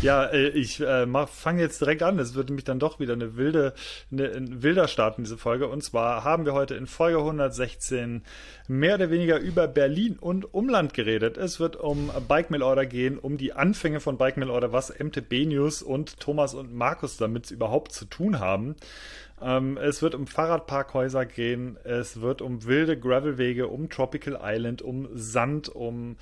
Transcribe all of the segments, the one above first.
Ja, äh, ich äh, fange jetzt direkt an. Es wird nämlich dann doch wieder eine wilde, eine, ein wilder Start in diese Folge. Und zwar haben wir heute in Folge 116 mehr oder weniger über Berlin und Umland geredet. Es wird um Bike Mail Order gehen, um die Anfänge von Bike Mail Order, was MTB News und Thomas und Markus damit überhaupt zu tun haben. Ähm, es wird um Fahrradparkhäuser gehen, es wird um wilde Gravelwege, um Tropical Island, um Sand, um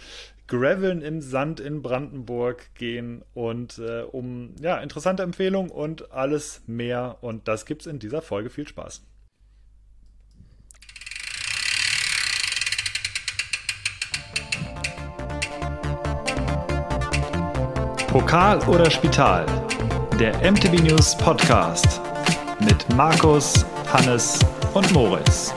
Graveln im Sand in Brandenburg gehen und äh, um ja, interessante Empfehlungen und alles mehr. Und das gibt's in dieser Folge. Viel Spaß. Pokal oder Spital? Der MTB News Podcast mit Markus, Hannes und Moritz.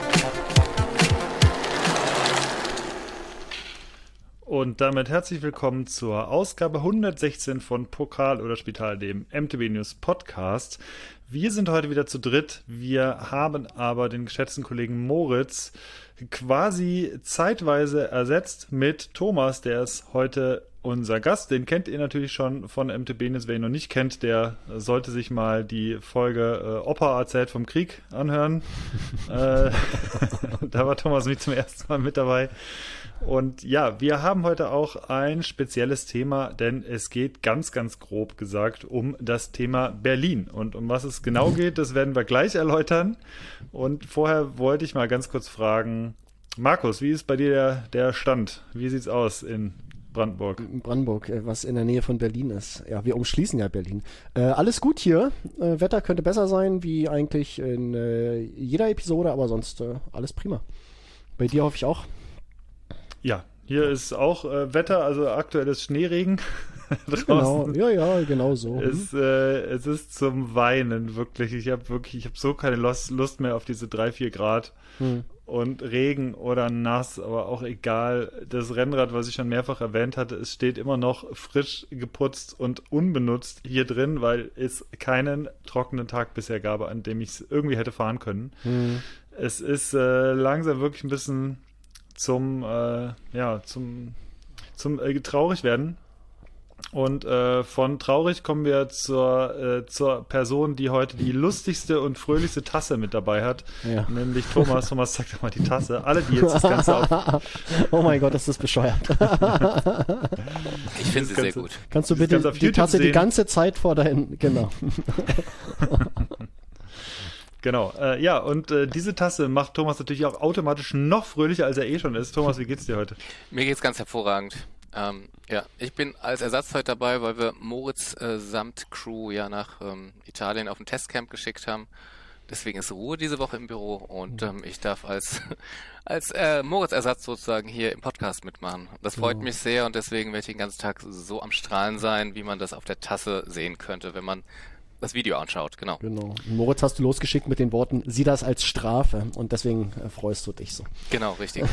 Und damit herzlich willkommen zur Ausgabe 116 von Pokal oder Spital, dem MTB News Podcast. Wir sind heute wieder zu dritt. Wir haben aber den geschätzten Kollegen Moritz quasi zeitweise ersetzt mit Thomas, der ist heute unser Gast. Den kennt ihr natürlich schon von MTB News. Wer ihn noch nicht kennt, der sollte sich mal die Folge äh, Opa erzählt vom Krieg anhören. äh, da war Thomas nicht zum ersten Mal mit dabei. Und ja, wir haben heute auch ein spezielles Thema, denn es geht ganz, ganz grob gesagt um das Thema Berlin. Und um was es genau geht, das werden wir gleich erläutern. Und vorher wollte ich mal ganz kurz fragen, Markus, wie ist bei dir der, der Stand? Wie sieht's aus in Brandenburg. Brandenburg, äh, was in der Nähe von Berlin ist. Ja, wir umschließen ja Berlin. Äh, alles gut hier. Äh, Wetter könnte besser sein, wie eigentlich in äh, jeder Episode, aber sonst äh, alles prima. Bei dir hoffe ich auch. Ja, hier ist auch äh, Wetter, also aktuelles Schneeregen. genau, ja, ja, genau so. Es, äh, es ist zum Weinen, wirklich. Ich habe wirklich, ich habe so keine Lust, Lust mehr auf diese drei, vier Grad. Hm. Und Regen oder nass, aber auch egal. Das Rennrad, was ich schon mehrfach erwähnt hatte, es steht immer noch frisch geputzt und unbenutzt hier drin, weil es keinen trockenen Tag bisher gab, an dem ich es irgendwie hätte fahren können. Hm. Es ist äh, langsam wirklich ein bisschen zum, äh, ja, zum, zum äh, traurig werden. Und äh, von traurig kommen wir zur, äh, zur Person, die heute die lustigste und fröhlichste Tasse mit dabei hat. Ja. Nämlich Thomas. Thomas, zeig doch mal die Tasse. Alle, die jetzt das Ganze auf. oh mein Gott, ist das bescheuert. ich finde sie sehr gut. Kannst du bitte die Tasse sehen? die ganze Zeit vor deinen. Genau. Genau, äh, ja, und äh, diese Tasse macht Thomas natürlich auch automatisch noch fröhlicher, als er eh schon ist. Thomas, wie geht's dir heute? Mir geht's ganz hervorragend. Ähm, ja, ich bin als Ersatz heute dabei, weil wir Moritz äh, samt Crew ja nach ähm, Italien auf ein Testcamp geschickt haben. Deswegen ist Ruhe diese Woche im Büro und ähm, ich darf als als äh, Moritz-Ersatz sozusagen hier im Podcast mitmachen. Das freut genau. mich sehr und deswegen werde ich den ganzen Tag so am Strahlen sein, wie man das auf der Tasse sehen könnte, wenn man das Video anschaut, genau. Genau. Moritz hast du losgeschickt mit den Worten, sieh das als Strafe und deswegen äh, freust du dich so. Genau, richtig.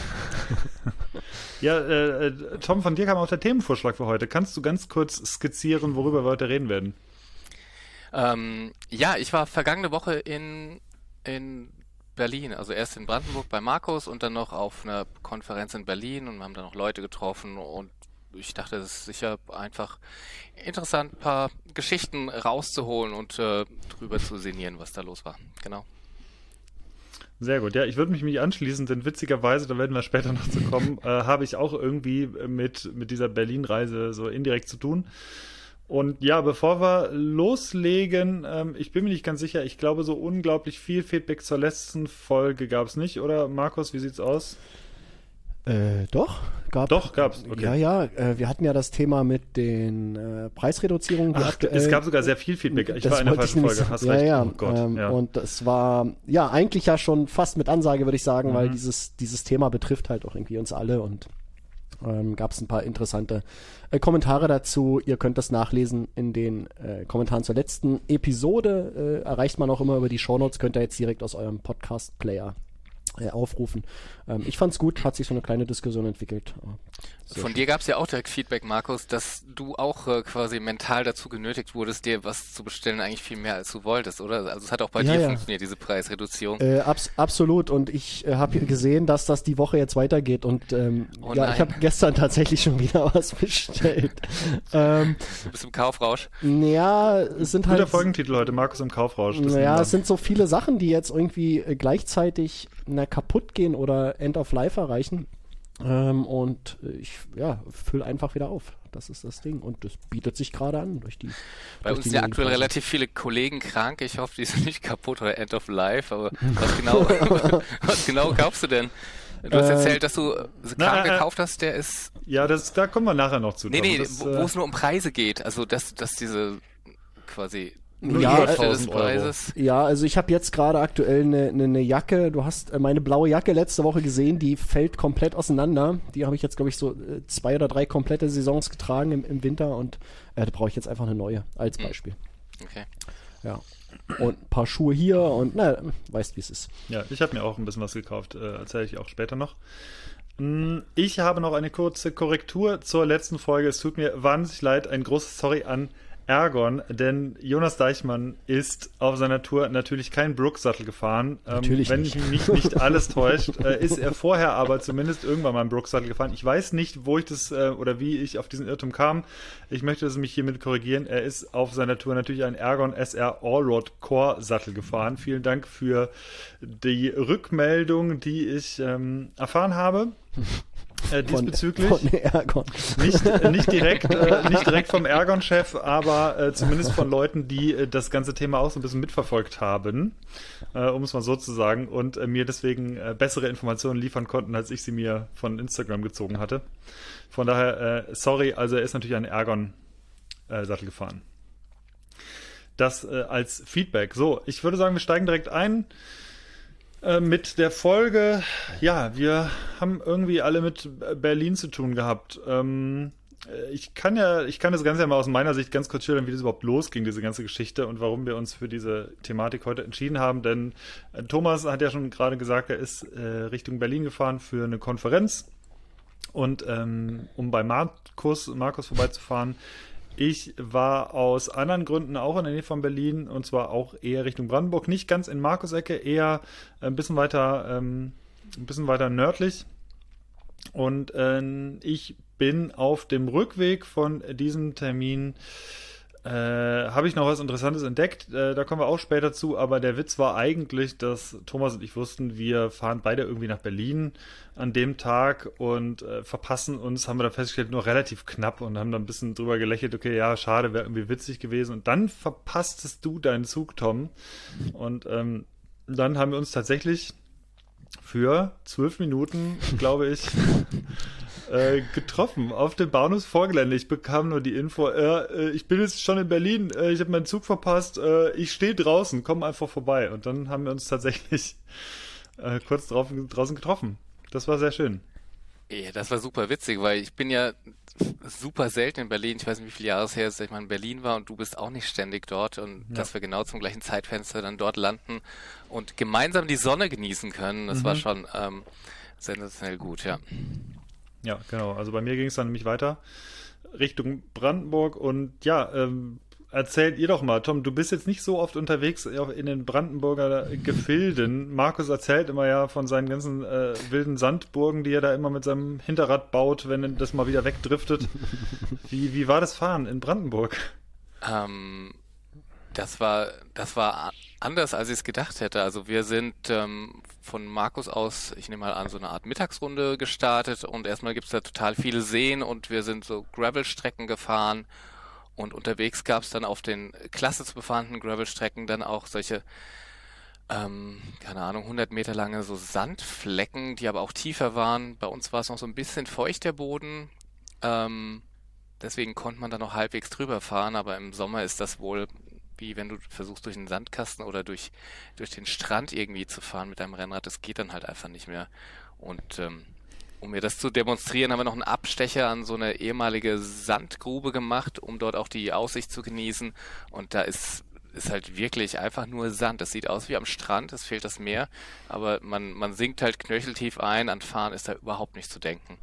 ja, äh, äh, Tom, von dir kam auch der Themenvorschlag für heute. Kannst du ganz kurz skizzieren, worüber wir heute reden werden? Ähm, ja, ich war vergangene Woche in, in Berlin, also erst in Brandenburg bei Markus und dann noch auf einer Konferenz in Berlin und wir haben da noch Leute getroffen und ich dachte, es ist sicher einfach interessant, ein paar Geschichten rauszuholen und äh, drüber zu sinnieren, was da los war. Genau. Sehr gut. Ja, ich würde mich mich anschließen, denn witzigerweise, da werden wir später noch zu kommen, äh, habe ich auch irgendwie mit, mit dieser Berlin-Reise so indirekt zu tun. Und ja, bevor wir loslegen, ähm, ich bin mir nicht ganz sicher, ich glaube, so unglaublich viel Feedback zur letzten Folge gab es nicht, oder Markus, wie sieht's aus? Äh, doch, gab Doch, gab's. Okay. Ja, ja, äh, wir hatten ja das Thema mit den äh, Preisreduzierungen. Ach, aktuell, es gab sogar sehr viel Feedback. Ich war in der falschen Folge, hast ja, recht. Ja, oh Gott, ähm, ja. Und es war, ja, eigentlich ja schon fast mit Ansage, würde ich sagen, mhm. weil dieses, dieses Thema betrifft halt auch irgendwie uns alle und ähm, gab es ein paar interessante äh, Kommentare dazu. Ihr könnt das nachlesen in den äh, Kommentaren zur letzten Episode. Äh, erreicht man auch immer über die Shownotes, könnt ihr jetzt direkt aus eurem Podcast-Player äh, aufrufen. Ähm, ich fand's gut, hat sich so eine kleine Diskussion entwickelt. Von schön. dir gab es ja auch direkt Feedback, Markus, dass du auch äh, quasi mental dazu genötigt wurdest, dir was zu bestellen, eigentlich viel mehr als du wolltest, oder? Also es hat auch bei ja, dir ja. funktioniert, diese Preisreduzierung. Äh, abs absolut. Und ich äh, habe gesehen, dass das die Woche jetzt weitergeht. Und ähm, oh ja, ich habe gestern tatsächlich schon wieder was bestellt. ähm, du bist im Kaufrausch. Ja, es sind halt. Guter Folgentitel heute, Markus im Kaufrausch. Ja, es sind so viele Sachen, die jetzt irgendwie äh, gleichzeitig na, kaputt gehen oder End of Life erreichen. Ähm, und ich ja, fülle einfach wieder auf. Das ist das Ding. Und das bietet sich gerade an durch die. Bei durch uns sind ja aktuell relativ viele Kollegen krank. Ich hoffe, die sind nicht kaputt oder End of Life. Aber was genau, was genau kaufst du denn? Du hast äh, erzählt, dass du Kram äh, gekauft hast, der ist. Ja, das, da kommen wir nachher noch zu. Nee, nee, das, wo, wo es nur um Preise geht. Also, dass, dass diese quasi ja, des Preises. Ja, also ich habe jetzt gerade aktuell eine, eine, eine, Jacke. Du hast äh, meine blaue Jacke letzte Woche gesehen, die fällt komplett auseinander. Die habe ich jetzt, glaube ich, so äh, zwei oder drei komplette Saisons getragen im, im Winter und äh, da brauche ich jetzt einfach eine neue als hm. Beispiel. Okay. Ja. Und ein paar Schuhe hier und na, weißt, wie es ist. Ja, ich habe mir auch ein bisschen was gekauft, äh, erzähle ich auch später noch. Hm, ich habe noch eine kurze Korrektur zur letzten Folge. Es tut mir wahnsinnig leid. Ein großes Sorry an Ergon, denn Jonas Deichmann ist auf seiner Tour natürlich kein Brooks-Sattel gefahren. Ähm, natürlich wenn nicht. mich nicht alles täuscht, äh, ist er vorher aber zumindest irgendwann mal einen Brooks-Sattel gefahren. Ich weiß nicht, wo ich das äh, oder wie ich auf diesen Irrtum kam. Ich möchte das mich hiermit korrigieren. Er ist auf seiner Tour natürlich einen Ergon SR Allroad Core Sattel gefahren. Vielen Dank für die Rückmeldung, die ich ähm, erfahren habe. Äh, diesbezüglich. Von, von Ergon. Nicht, äh, nicht, direkt, äh, nicht direkt vom Ergon-Chef, aber äh, zumindest von Leuten, die äh, das ganze Thema auch so ein bisschen mitverfolgt haben, äh, um es mal so zu sagen, und mir deswegen bessere Informationen liefern konnten, als ich sie mir von Instagram gezogen hatte. Von daher, sorry, also er ist natürlich ein Ergon-Sattel gefahren. Das als Feedback. So, ich würde sagen, wir steigen direkt ein. Äh, mit der Folge, ja, wir haben irgendwie alle mit Berlin zu tun gehabt. Ähm, äh, ich kann ja, ich kann das Ganze ja mal aus meiner Sicht ganz kurz schildern, wie das überhaupt losging, diese ganze Geschichte und warum wir uns für diese Thematik heute entschieden haben. Denn äh, Thomas hat ja schon gerade gesagt, er ist äh, Richtung Berlin gefahren für eine Konferenz. Und ähm, um bei Markus, Markus vorbeizufahren, ich war aus anderen Gründen auch in der Nähe von Berlin und zwar auch eher Richtung Brandenburg, nicht ganz in Markus-Ecke, eher ein bisschen weiter, ähm, ein bisschen weiter nördlich. Und äh, ich bin auf dem Rückweg von diesem Termin äh, habe ich noch was Interessantes entdeckt. Äh, da kommen wir auch später zu. Aber der Witz war eigentlich, dass Thomas und ich wussten, wir fahren beide irgendwie nach Berlin an dem Tag und äh, verpassen uns, haben wir da festgestellt, nur relativ knapp und haben da ein bisschen drüber gelächelt. Okay, ja, schade, wäre irgendwie witzig gewesen. Und dann verpasstest du deinen Zug, Tom. Und ähm, dann haben wir uns tatsächlich für zwölf Minuten, glaube ich, äh, getroffen auf dem Bahnhofsvorgelände. Ich bekam nur die Info, äh, ich bin jetzt schon in Berlin, äh, ich habe meinen Zug verpasst, äh, ich stehe draußen, komm einfach vorbei. Und dann haben wir uns tatsächlich äh, kurz drauf, draußen getroffen. Das war sehr schön. Ja, das war super witzig, weil ich bin ja super selten in Berlin. Ich weiß nicht, wie viele Jahre es her ist, dass ich mal in Berlin war und du bist auch nicht ständig dort und ja. dass wir genau zum gleichen Zeitfenster dann dort landen und gemeinsam die Sonne genießen können. Das mhm. war schon ähm, sensationell gut, ja. Ja, genau. Also bei mir ging es dann nämlich weiter Richtung Brandenburg und ja, ähm, erzählt ihr doch mal, Tom, du bist jetzt nicht so oft unterwegs in den Brandenburger Gefilden. Markus erzählt immer ja von seinen ganzen äh, wilden Sandburgen, die er da immer mit seinem Hinterrad baut, wenn das mal wieder wegdriftet. Wie, wie war das Fahren in Brandenburg? Ähm, das war, das war anders, als ich es gedacht hätte. Also wir sind ähm, von Markus aus, ich nehme mal an, so eine Art Mittagsrunde gestartet und erstmal gibt es da total viele Seen und wir sind so Gravel-Strecken gefahren und unterwegs gab es dann auf den klasse zu befahrenen Gravel-Strecken dann auch solche, ähm, keine Ahnung, 100 Meter lange so Sandflecken, die aber auch tiefer waren. Bei uns war es noch so ein bisschen feucht der Boden. Ähm, deswegen konnte man da noch halbwegs drüber fahren, aber im Sommer ist das wohl wie wenn du versuchst durch einen Sandkasten oder durch, durch den Strand irgendwie zu fahren mit deinem Rennrad. Das geht dann halt einfach nicht mehr. Und ähm, um mir das zu demonstrieren, haben wir noch einen Abstecher an so eine ehemalige Sandgrube gemacht, um dort auch die Aussicht zu genießen. Und da ist ist halt wirklich einfach nur Sand. Das sieht aus wie am Strand, es fehlt das Meer, aber man, man sinkt halt knöcheltief ein, an Fahren ist da überhaupt nicht zu denken.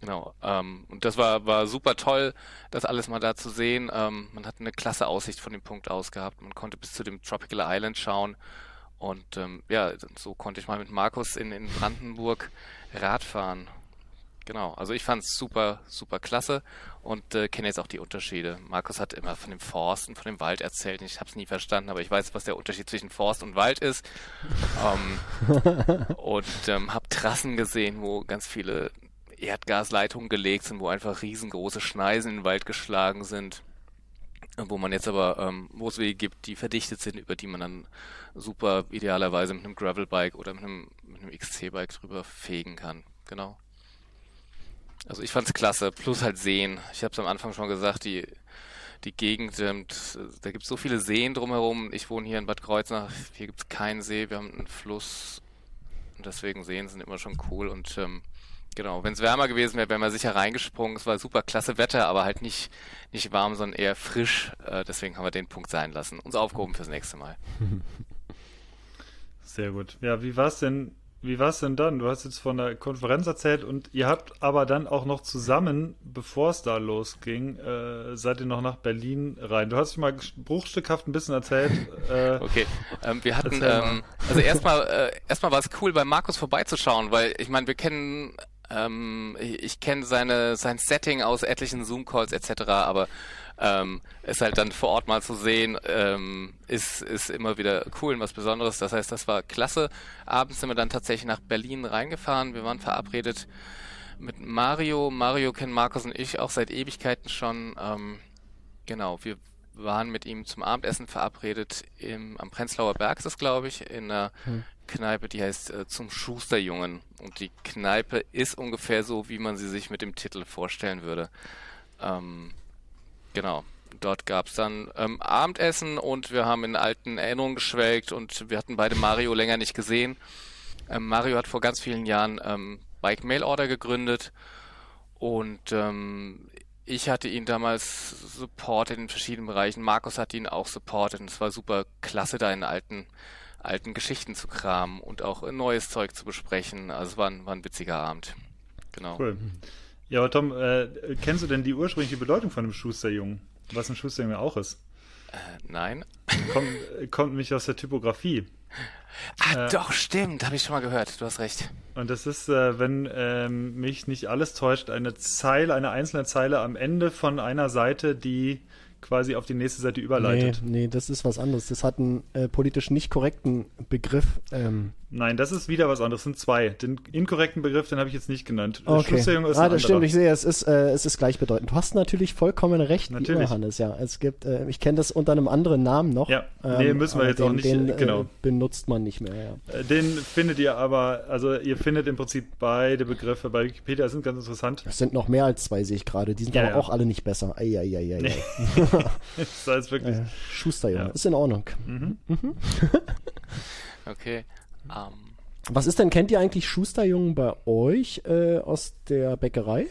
Genau. Ähm, und das war, war super toll, das alles mal da zu sehen. Ähm, man hat eine klasse Aussicht von dem Punkt aus gehabt. Man konnte bis zu dem Tropical Island schauen. Und ähm, ja, so konnte ich mal mit Markus in, in Brandenburg Radfahren. Genau, also ich fand es super, super klasse und äh, kenne jetzt auch die Unterschiede. Markus hat immer von dem Forst und von dem Wald erzählt. Ich habe es nie verstanden, aber ich weiß, was der Unterschied zwischen Forst und Wald ist. ähm, und ähm, habe Trassen gesehen, wo ganz viele Erdgasleitungen gelegt sind, wo einfach riesengroße Schneisen in den Wald geschlagen sind. Wo man jetzt aber ähm, Mooswege gibt, die verdichtet sind, über die man dann super idealerweise mit einem Gravelbike oder mit einem, mit einem XC-Bike drüber fegen kann. Genau. Also ich fand's klasse, plus halt Seen. Ich habe es am Anfang schon gesagt, die die Gegend, ähm, da gibt es so viele Seen drumherum. Ich wohne hier in Bad Kreuznach, hier gibt es keinen See, wir haben einen Fluss und deswegen Seen sind immer schon cool und ähm, genau, wenn es wärmer gewesen wäre, wären wir sicher reingesprungen. Es war super klasse Wetter, aber halt nicht, nicht warm, sondern eher frisch. Äh, deswegen haben wir den Punkt sein lassen. Uns aufgehoben fürs nächste Mal. Sehr gut. Ja, wie war es denn wie war es denn dann? Du hast jetzt von der Konferenz erzählt und ihr habt aber dann auch noch zusammen, bevor es da losging, äh, seid ihr noch nach Berlin rein. Du hast mal bruchstückhaft ein bisschen erzählt. Äh, okay, ähm, wir hatten, ähm, also erstmal, äh, erstmal war es cool, bei Markus vorbeizuschauen, weil ich meine, wir kennen ähm, ich, kenne seine sein Setting aus etlichen Zoom-Calls etc., aber ähm, es halt dann vor Ort mal zu sehen, ähm, ist, ist immer wieder cool und was Besonderes. Das heißt, das war klasse. Abends sind wir dann tatsächlich nach Berlin reingefahren. Wir waren verabredet mit Mario. Mario kennen Markus und ich auch seit Ewigkeiten schon. Ähm, genau, wir waren mit ihm zum Abendessen verabredet im, am Prenzlauer Berg, ist es glaube ich, in einer hm. Kneipe, die heißt äh, zum Schusterjungen. Und die Kneipe ist ungefähr so, wie man sie sich mit dem Titel vorstellen würde. Ähm, Genau. Dort gab es dann ähm, Abendessen und wir haben in alten Erinnerungen geschwelgt und wir hatten beide Mario länger nicht gesehen. Ähm, Mario hat vor ganz vielen Jahren ähm, Bike Mail Order gegründet und ähm, ich hatte ihn damals supportet in verschiedenen Bereichen. Markus hat ihn auch supportet und es war super klasse, da in alten, alten Geschichten zu kramen und auch neues Zeug zu besprechen. Also es war ein, war ein witziger Abend. Genau. Cool. Ja, aber Tom, äh, kennst du denn die ursprüngliche Bedeutung von einem Schusterjungen? Was ein Schusterjunge auch ist? Äh, nein. Kommt, kommt nämlich aus der Typografie. Ah, äh, doch, stimmt, habe ich schon mal gehört, du hast recht. Und das ist, äh, wenn ähm, mich nicht alles täuscht, eine Zeile, eine einzelne Zeile am Ende von einer Seite, die quasi auf die nächste Seite überleitet. Nee, nee das ist was anderes. Das hat einen äh, politisch nicht korrekten Begriff. Ähm. Nein, das ist wieder was anderes. Es sind zwei. Den inkorrekten Begriff, den habe ich jetzt nicht genannt. Okay. Schusterjunge ist ah, das stimmt. Ich sehe, es ist, äh, es ist gleichbedeutend. Du hast natürlich vollkommen recht, natürlich. Immer, Hannes. Ja, es gibt, äh, ich kenne das unter einem anderen Namen noch. Ja, nee, ähm, müssen wir jetzt den, auch nicht. Den, äh, genau. benutzt man nicht mehr. Ja. Äh, den findet ihr aber, also ihr findet im Prinzip beide Begriffe bei Wikipedia. Das sind ganz interessant. Das sind noch mehr als zwei, sehe ich gerade. Die sind ja, aber ja. auch alle nicht besser. Eieieiei. Nee. das heißt wirklich. Äh, Schusterjunge. Ja. Ist in Ordnung. Mhm. Mhm. okay. Ähm. Was ist denn, kennt ihr eigentlich Schusterjungen bei euch äh, aus der Bäckerei?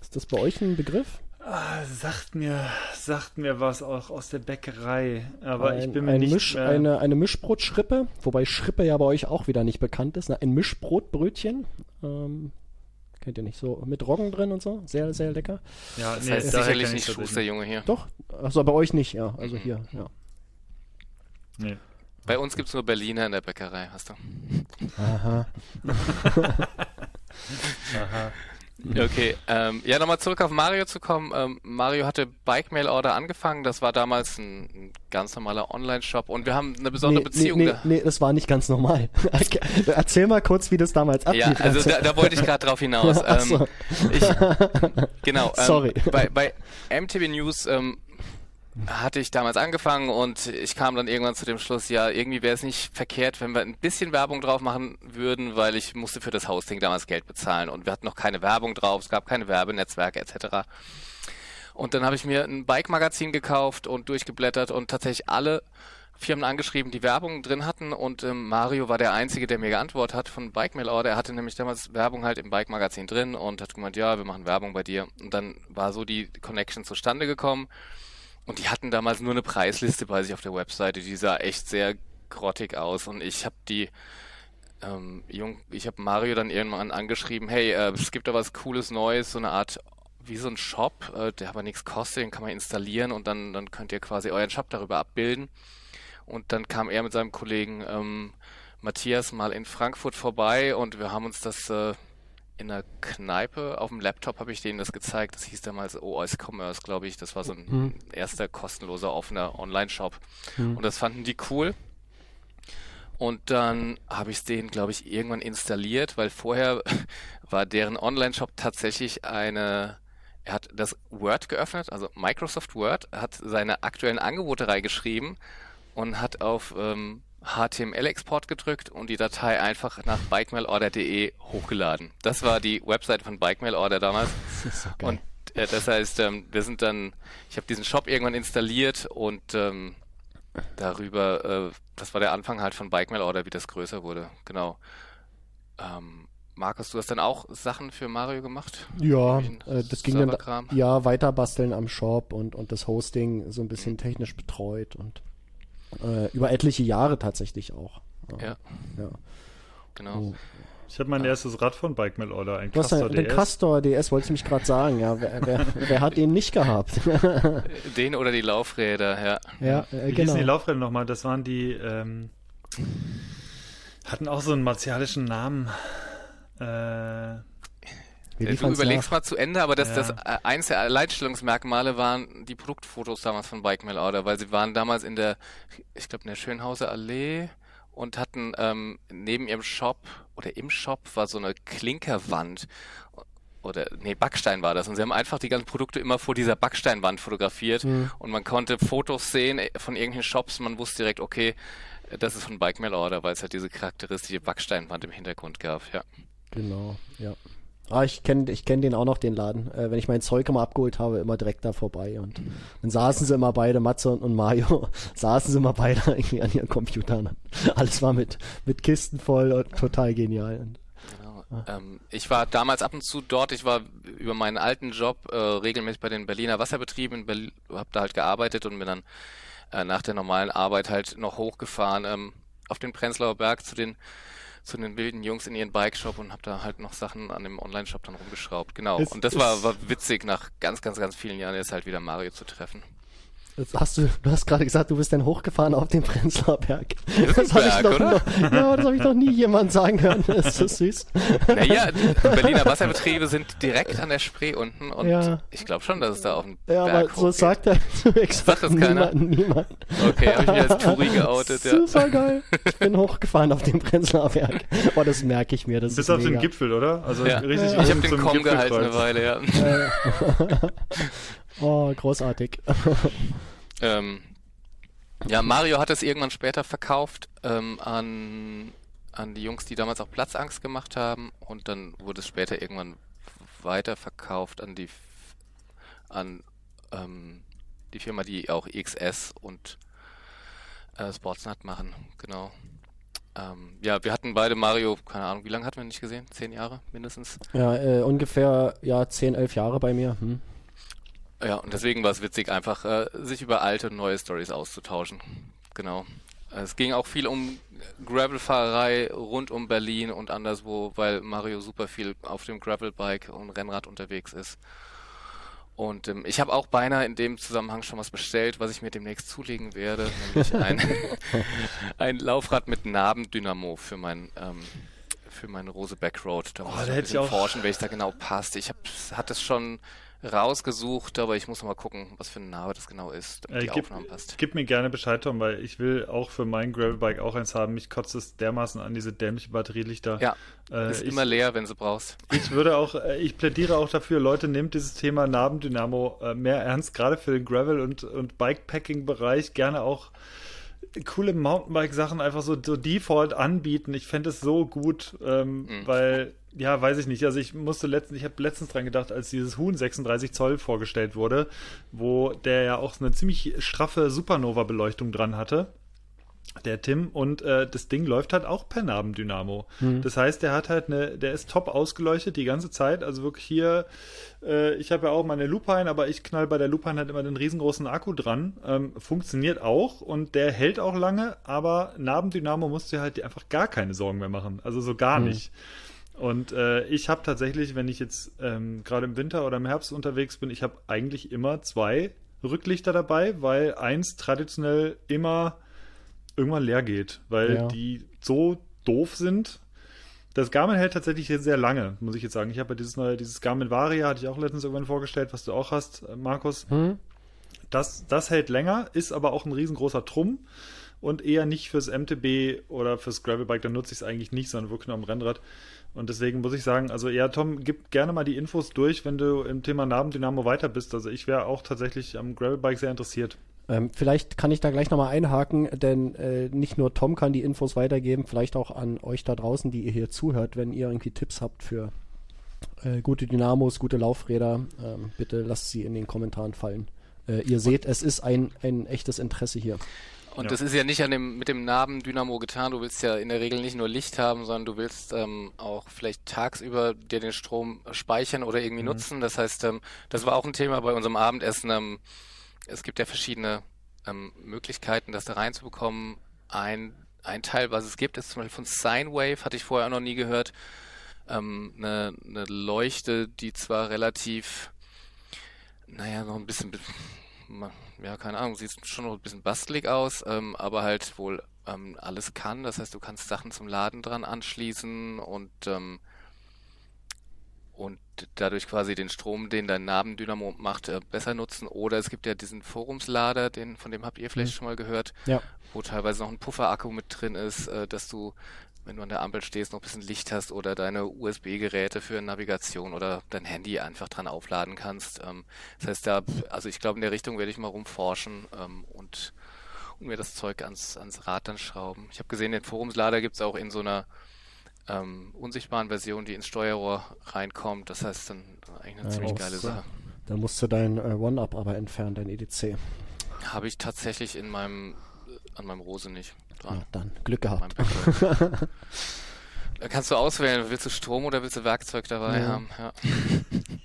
Ist das bei euch ein Begriff? Ah, sagt mir, sagt mir was auch aus der Bäckerei, aber ein, ich bin mir ein nicht Misch, mehr... eine, eine Mischbrotschrippe, wobei Schrippe ja bei euch auch wieder nicht bekannt ist. Ein Mischbrotbrötchen, ähm, kennt ihr nicht, so mit Roggen drin und so, sehr, sehr lecker. Ja, das nee, heißt sicherlich nicht Schusterjunge hier. Doch, also bei euch nicht, ja, also mhm. hier, ja. Nee. Bei uns gibt es nur Berliner in der Bäckerei, hast du. Aha. Aha. Okay, ähm, ja, nochmal zurück auf Mario zu kommen. Ähm, Mario hatte Bike Mail Order angefangen. Das war damals ein, ein ganz normaler Online-Shop und wir haben eine besondere nee, Beziehung. Nee, nee, nee, das war nicht ganz normal. Erzähl mal kurz, wie das damals ablief. Ja, also da, da wollte ich gerade drauf hinaus. Ähm, so. ich, genau. Ähm, Sorry. Bei, bei MTV News ähm, hatte ich damals angefangen und ich kam dann irgendwann zu dem Schluss, ja, irgendwie wäre es nicht verkehrt, wenn wir ein bisschen Werbung drauf machen würden, weil ich musste für das Hosting damals Geld bezahlen und wir hatten noch keine Werbung drauf, es gab keine Werbenetzwerke etc. Und dann habe ich mir ein Bike-Magazin gekauft und durchgeblättert und tatsächlich alle Firmen angeschrieben, die Werbung drin hatten und ähm, Mario war der Einzige, der mir geantwortet hat von Bike Mail Order. Er hatte nämlich damals Werbung halt im Bike-Magazin drin und hat gemeint, ja, wir machen Werbung bei dir. Und dann war so die Connection zustande gekommen. Und die hatten damals nur eine Preisliste bei sich auf der Webseite, die sah echt sehr grottig aus. Und ich habe die ähm, Jung, ich habe Mario dann irgendwann angeschrieben, hey, äh, es gibt da was Cooles Neues, so eine Art wie so ein Shop, äh, der aber nichts kostet, den kann man installieren und dann, dann könnt ihr quasi euren Shop darüber abbilden. Und dann kam er mit seinem Kollegen ähm, Matthias mal in Frankfurt vorbei und wir haben uns das äh, in der Kneipe auf dem Laptop habe ich denen das gezeigt. Das hieß damals OS Commerce, glaube ich. Das war so ein mhm. erster kostenloser offener Online-Shop. Mhm. Und das fanden die cool. Und dann habe ich es denen, glaube ich, irgendwann installiert, weil vorher war deren Online-Shop tatsächlich eine. Er hat das Word geöffnet, also Microsoft Word, hat seine aktuellen Angebote reingeschrieben und hat auf ähm, HTML-Export gedrückt und die Datei einfach nach bikemailorder.de hochgeladen. Das war die Website von Bikemailorder damals. Das ist so geil. Und äh, das heißt, ähm, wir sind dann, ich habe diesen Shop irgendwann installiert und ähm, darüber, äh, das war der Anfang halt von Bikemailorder, wie das größer wurde. Genau. Ähm, Markus, du hast dann auch Sachen für Mario gemacht? Ja, äh, das ging dann ja weiter basteln am Shop und, und das Hosting so ein bisschen mhm. technisch betreut und äh, über etliche Jahre tatsächlich auch. Ja. ja. Genau. Oh. Ich habe mein erstes Rad von Bike Mail Order, ein Castor DS. Den Castor DS wollte ich mich gerade sagen, ja. Wer, wer, wer, hat den nicht gehabt? den oder die Laufräder, ja. Ja, äh, Wie genau. hießen die Laufräder nochmal? Das waren die, ähm, hatten auch so einen martialischen Namen. Äh, wie du überlegst mal zu Ende, aber das, ja. das äh, eins der Alleinstellungsmerkmale waren die Produktfotos damals von Bike Mail Order, weil sie waren damals in der, ich glaube in der Schönhauser Allee und hatten ähm, neben ihrem Shop oder im Shop war so eine Klinkerwand oder nee, Backstein war das. Und sie haben einfach die ganzen Produkte immer vor dieser Backsteinwand fotografiert mhm. und man konnte Fotos sehen äh, von irgendwelchen Shops. Man wusste direkt, okay, das ist von Bike Mail Order, weil es halt diese charakteristische Backsteinwand im Hintergrund gab, ja. Genau, ja. Ah, ich kenne ich kenn den auch noch, den Laden. Äh, wenn ich mein Zeug immer abgeholt habe, immer direkt da vorbei. Und dann saßen sie immer beide, Matze und, und Mario, saßen sie immer beide irgendwie an ihren Computern. Alles war mit, mit Kisten voll und total genial. Genau. Ah. Ähm, ich war damals ab und zu dort. Ich war über meinen alten Job äh, regelmäßig bei den Berliner Wasserbetrieben in Berlin, hab da halt gearbeitet und bin dann äh, nach der normalen Arbeit halt noch hochgefahren ähm, auf den Prenzlauer Berg zu den zu den wilden Jungs in ihren Bike-Shop und habe da halt noch Sachen an dem Online-Shop dann rumgeschraubt. Genau. Es, und das war, war witzig, nach ganz, ganz, ganz vielen Jahren jetzt halt wieder Mario zu treffen. Jetzt hast du, du hast gerade gesagt, du bist dann hochgefahren auf den Prenzlauer Berg. Das, habe ich noch, noch, ja, das habe ich noch nie jemand sagen hören. Das ist so süß. Naja, die Berliner Wasserbetriebe sind direkt an der Spree unten und ja. ich glaube schon, dass es da auf dem ja, Berg aber so sagt er so exakt sagt das keiner? niemand, niemand. Okay, habe ich mich als Touri geoutet. Super ja. geil. Ich bin hochgefahren auf den Prenzlauer Berg. Boah, das merke ich mir. Das Bis auf mega. den Gipfel, oder? Also ja. richtig. Ich habe den Komm gehalten eine Weile, ja. oh, großartig. Ähm, ja, Mario hat es irgendwann später verkauft ähm, an, an die Jungs, die damals auch Platzangst gemacht haben und dann wurde es später irgendwann weiterverkauft an die an ähm, die Firma, die auch XS und äh, Sportsnut machen, genau. Ähm, ja, wir hatten beide Mario, keine Ahnung, wie lange hatten wir nicht gesehen? Zehn Jahre mindestens? Ja, äh, ungefähr ja, zehn, elf Jahre bei mir. Hm. Ja, und deswegen war es witzig, einfach äh, sich über alte und neue Stories auszutauschen. Genau. Es ging auch viel um Gravelfahrerei rund um Berlin und anderswo, weil Mario super viel auf dem Gravelbike und Rennrad unterwegs ist. Und ähm, ich habe auch beinahe in dem Zusammenhang schon was bestellt, was ich mir demnächst zulegen werde, nämlich ein, ein Laufrad mit Nabendynamo für mein ähm, für meine Rose Backroad. Da muss oh, ich ein bisschen forschen, welches da genau passt. Ich hab, hatte es schon rausgesucht, aber ich muss mal gucken, was für eine Narbe das genau ist, damit äh, die gib, Aufnahme passt. Gib mir gerne Bescheid, Tom, weil ich will auch für mein Gravelbike auch eins haben. Mich kotzt es dermaßen an, diese dämliche Batterielichter. Ja, äh, ist ich, immer leer, wenn du brauchst. Ich würde auch, äh, ich plädiere auch dafür, Leute, nehmt dieses Thema Nabendynamo äh, mehr ernst, gerade für den Gravel- und, und Bikepacking-Bereich, gerne auch coole Mountainbike-Sachen einfach so, so default anbieten. Ich fände es so gut, ähm, mhm. weil ja, weiß ich nicht. Also ich musste letztens, ich habe letztens dran gedacht, als dieses Huhn 36 Zoll vorgestellt wurde, wo der ja auch eine ziemlich straffe Supernova-Beleuchtung dran hatte. Der Tim und äh, das Ding läuft halt auch per Nabendynamo. Mhm. Das heißt, der hat halt eine, der ist top ausgeleuchtet die ganze Zeit. Also wirklich hier, äh, ich habe ja auch meine Lupine, aber ich knall bei der Lupine halt immer den riesengroßen Akku dran. Ähm, funktioniert auch und der hält auch lange, aber Nabendynamo musst du halt einfach gar keine Sorgen mehr machen. Also so gar mhm. nicht. Und äh, ich habe tatsächlich, wenn ich jetzt ähm, gerade im Winter oder im Herbst unterwegs bin, ich habe eigentlich immer zwei Rücklichter dabei, weil eins traditionell immer irgendwann leer geht, weil ja. die so doof sind. Das Garmin hält tatsächlich sehr lange, muss ich jetzt sagen. Ich habe ja dieses neue, dieses Garmin Varia, hatte ich auch letztens irgendwann vorgestellt, was du auch hast, äh, Markus. Mhm. Das, das hält länger, ist aber auch ein riesengroßer Trumm und eher nicht fürs MTB oder fürs Gravelbike. Da nutze ich es eigentlich nicht, sondern wirklich nur am Rennrad. Und deswegen muss ich sagen, also ja, Tom, gib gerne mal die Infos durch, wenn du im Thema Nabendynamo weiter bist. Also ich wäre auch tatsächlich am Gravelbike sehr interessiert. Ähm, vielleicht kann ich da gleich nochmal einhaken, denn äh, nicht nur Tom kann die Infos weitergeben, vielleicht auch an euch da draußen, die ihr hier zuhört, wenn ihr irgendwie Tipps habt für äh, gute Dynamos, gute Laufräder, ähm, bitte lasst sie in den Kommentaren fallen. Äh, ihr seht, es ist ein, ein echtes Interesse hier. Und ja. das ist ja nicht an dem, mit dem Namen Dynamo getan. Du willst ja in der Regel nicht nur Licht haben, sondern du willst ähm, auch vielleicht tagsüber dir den Strom speichern oder irgendwie mhm. nutzen. Das heißt, ähm, das war auch ein Thema bei unserem Abendessen. Ähm, es gibt ja verschiedene ähm, Möglichkeiten, das da reinzubekommen. Ein, ein Teil, was es gibt, ist zum Beispiel von Sinewave, hatte ich vorher auch noch nie gehört. Ähm, eine, eine Leuchte, die zwar relativ, naja, noch ein bisschen, ja, keine Ahnung, sieht schon noch ein bisschen bastelig aus, ähm, aber halt wohl ähm, alles kann. Das heißt, du kannst Sachen zum Laden dran anschließen und ähm, und dadurch quasi den Strom, den dein Nabendynamo macht, äh, besser nutzen. Oder es gibt ja diesen Forumslader, den, von dem habt ihr vielleicht mhm. schon mal gehört, ja. wo teilweise noch ein Pufferakku mit drin ist, äh, dass du, wenn du an der Ampel stehst, noch ein bisschen Licht hast oder deine USB-Geräte für Navigation oder dein Handy einfach dran aufladen kannst. Ähm, das heißt, da, also ich glaube, in der Richtung werde ich mal rumforschen ähm, und, und mir das Zeug ans, ans Rad dann schrauben. Ich habe gesehen, den Forumslader gibt es auch in so einer ähm, unsichtbaren Version, die ins Steuerrohr reinkommt. Das heißt dann eigentlich eine ja, ziemlich geile Sache. Da musst du dein äh, One-Up aber entfernen, dein EDC. Habe ich tatsächlich in meinem äh, an meinem Rose nicht dran. Ja, dann Glück gehabt. da kannst du auswählen, willst du Strom oder willst du Werkzeug dabei ja. haben? Ja.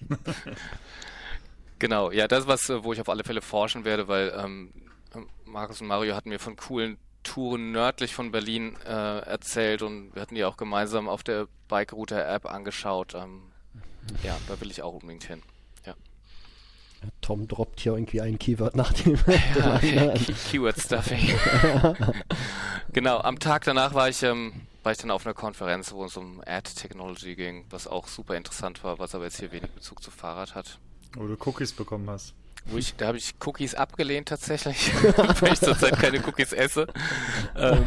genau, ja, das ist was, äh, wo ich auf alle Fälle forschen werde, weil ähm, Markus und Mario hatten mir von coolen Touren nördlich von Berlin äh, erzählt und wir hatten die auch gemeinsam auf der Bike Router App angeschaut. Ähm, ja, da will ich auch unbedingt hin. Ja. Tom droppt hier irgendwie ein Keyword nach dem. Ja, Keyword Stuffing. genau, am Tag danach war ich, ähm, war ich dann auf einer Konferenz, wo es um Ad Technology ging, was auch super interessant war, was aber jetzt hier wenig Bezug zu Fahrrad hat. Wo du Cookies bekommen hast. Wo ich, da habe ich Cookies abgelehnt tatsächlich, weil ich zurzeit keine Cookies esse. Ähm,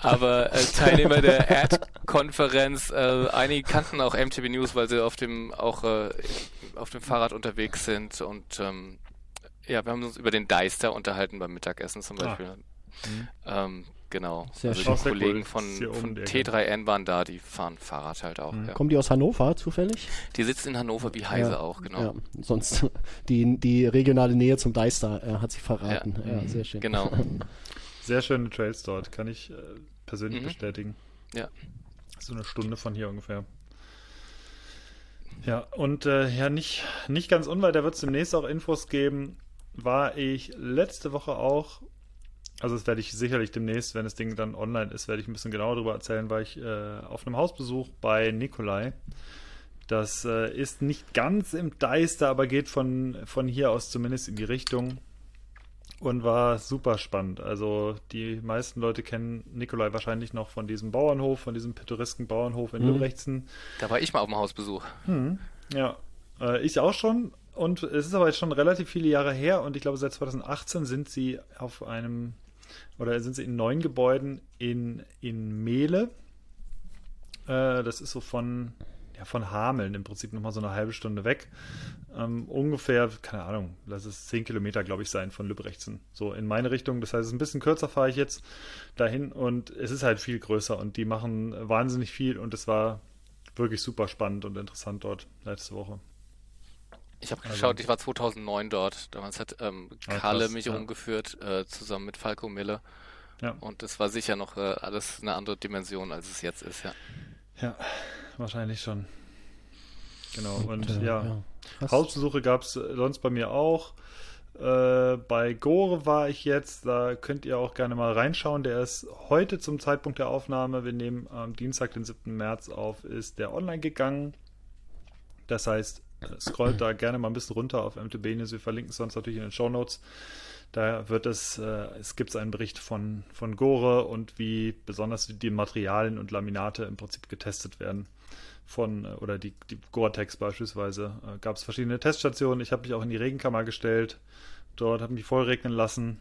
aber äh, Teilnehmer der Ad-Konferenz, äh, einige kannten auch MTB News, weil sie auf dem auch äh, auf dem Fahrrad unterwegs sind und ähm, ja, wir haben uns über den Deister unterhalten beim Mittagessen zum ah. Beispiel. Ah. Mhm. Ähm, Genau. Sehr also schön. die Kollegen cool. von, von T3N waren da, die fahren Fahrrad halt auch. Mhm. Ja. Kommen die aus Hannover zufällig? Die sitzen in Hannover wie Heise ja, auch, genau. Ja. Sonst die, die regionale Nähe zum Deister äh, hat sie verraten. Ja. ja, sehr schön. Genau. Sehr schöne Trails dort, kann ich äh, persönlich mhm. bestätigen. Ja. So eine Stunde von hier ungefähr. Ja, und äh, ja, nicht, nicht ganz unweit, da wird es demnächst auch Infos geben, war ich letzte Woche auch also das werde ich sicherlich demnächst, wenn das Ding dann online ist, werde ich ein bisschen genauer darüber erzählen, weil ich äh, auf einem Hausbesuch bei Nikolai. Das äh, ist nicht ganz im Deister, aber geht von, von hier aus zumindest in die Richtung und war super spannend. Also die meisten Leute kennen Nikolai wahrscheinlich noch von diesem Bauernhof, von diesem pittoresken Bauernhof in mhm. Lübrechtsen. Da war ich mal auf dem Hausbesuch. Hm. Ja, äh, ich auch schon. Und es ist aber jetzt schon relativ viele Jahre her und ich glaube seit 2018 sind sie auf einem oder sind sie in neun Gebäuden in, in Mehle. Äh, das ist so von, ja, von Hameln im Prinzip nochmal so eine halbe Stunde weg. Ähm, ungefähr, keine Ahnung, lass es zehn Kilometer, glaube ich, sein von Lübrechtsen. So in meine Richtung. Das heißt, ein bisschen kürzer fahre ich jetzt dahin und es ist halt viel größer und die machen wahnsinnig viel und es war wirklich super spannend und interessant dort letzte Woche. Ich habe also, geschaut, ich war 2009 dort. Damals hat ähm, Kalle ah, krass, mich ja. rumgeführt, äh, zusammen mit Falco Mille. Ja. Und es war sicher noch äh, alles eine andere Dimension, als es jetzt ist, ja. Ja, wahrscheinlich schon. Genau, und, und äh, ja, ja. Hausbesuche gab es sonst bei mir auch. Äh, bei Gore war ich jetzt, da könnt ihr auch gerne mal reinschauen. Der ist heute zum Zeitpunkt der Aufnahme, wir nehmen am Dienstag, den 7. März auf, ist der online gegangen. Das heißt, scrollt da gerne mal ein bisschen runter auf MTB News. Wir verlinken es sonst natürlich in den Show Notes. Da wird es, äh, es gibt einen Bericht von, von Gore und wie besonders die Materialien und Laminate im Prinzip getestet werden. Von, äh, oder die, die Gore-Tex beispielsweise. Äh, Gab es verschiedene Teststationen. Ich habe mich auch in die Regenkammer gestellt. Dort habe mich voll regnen lassen.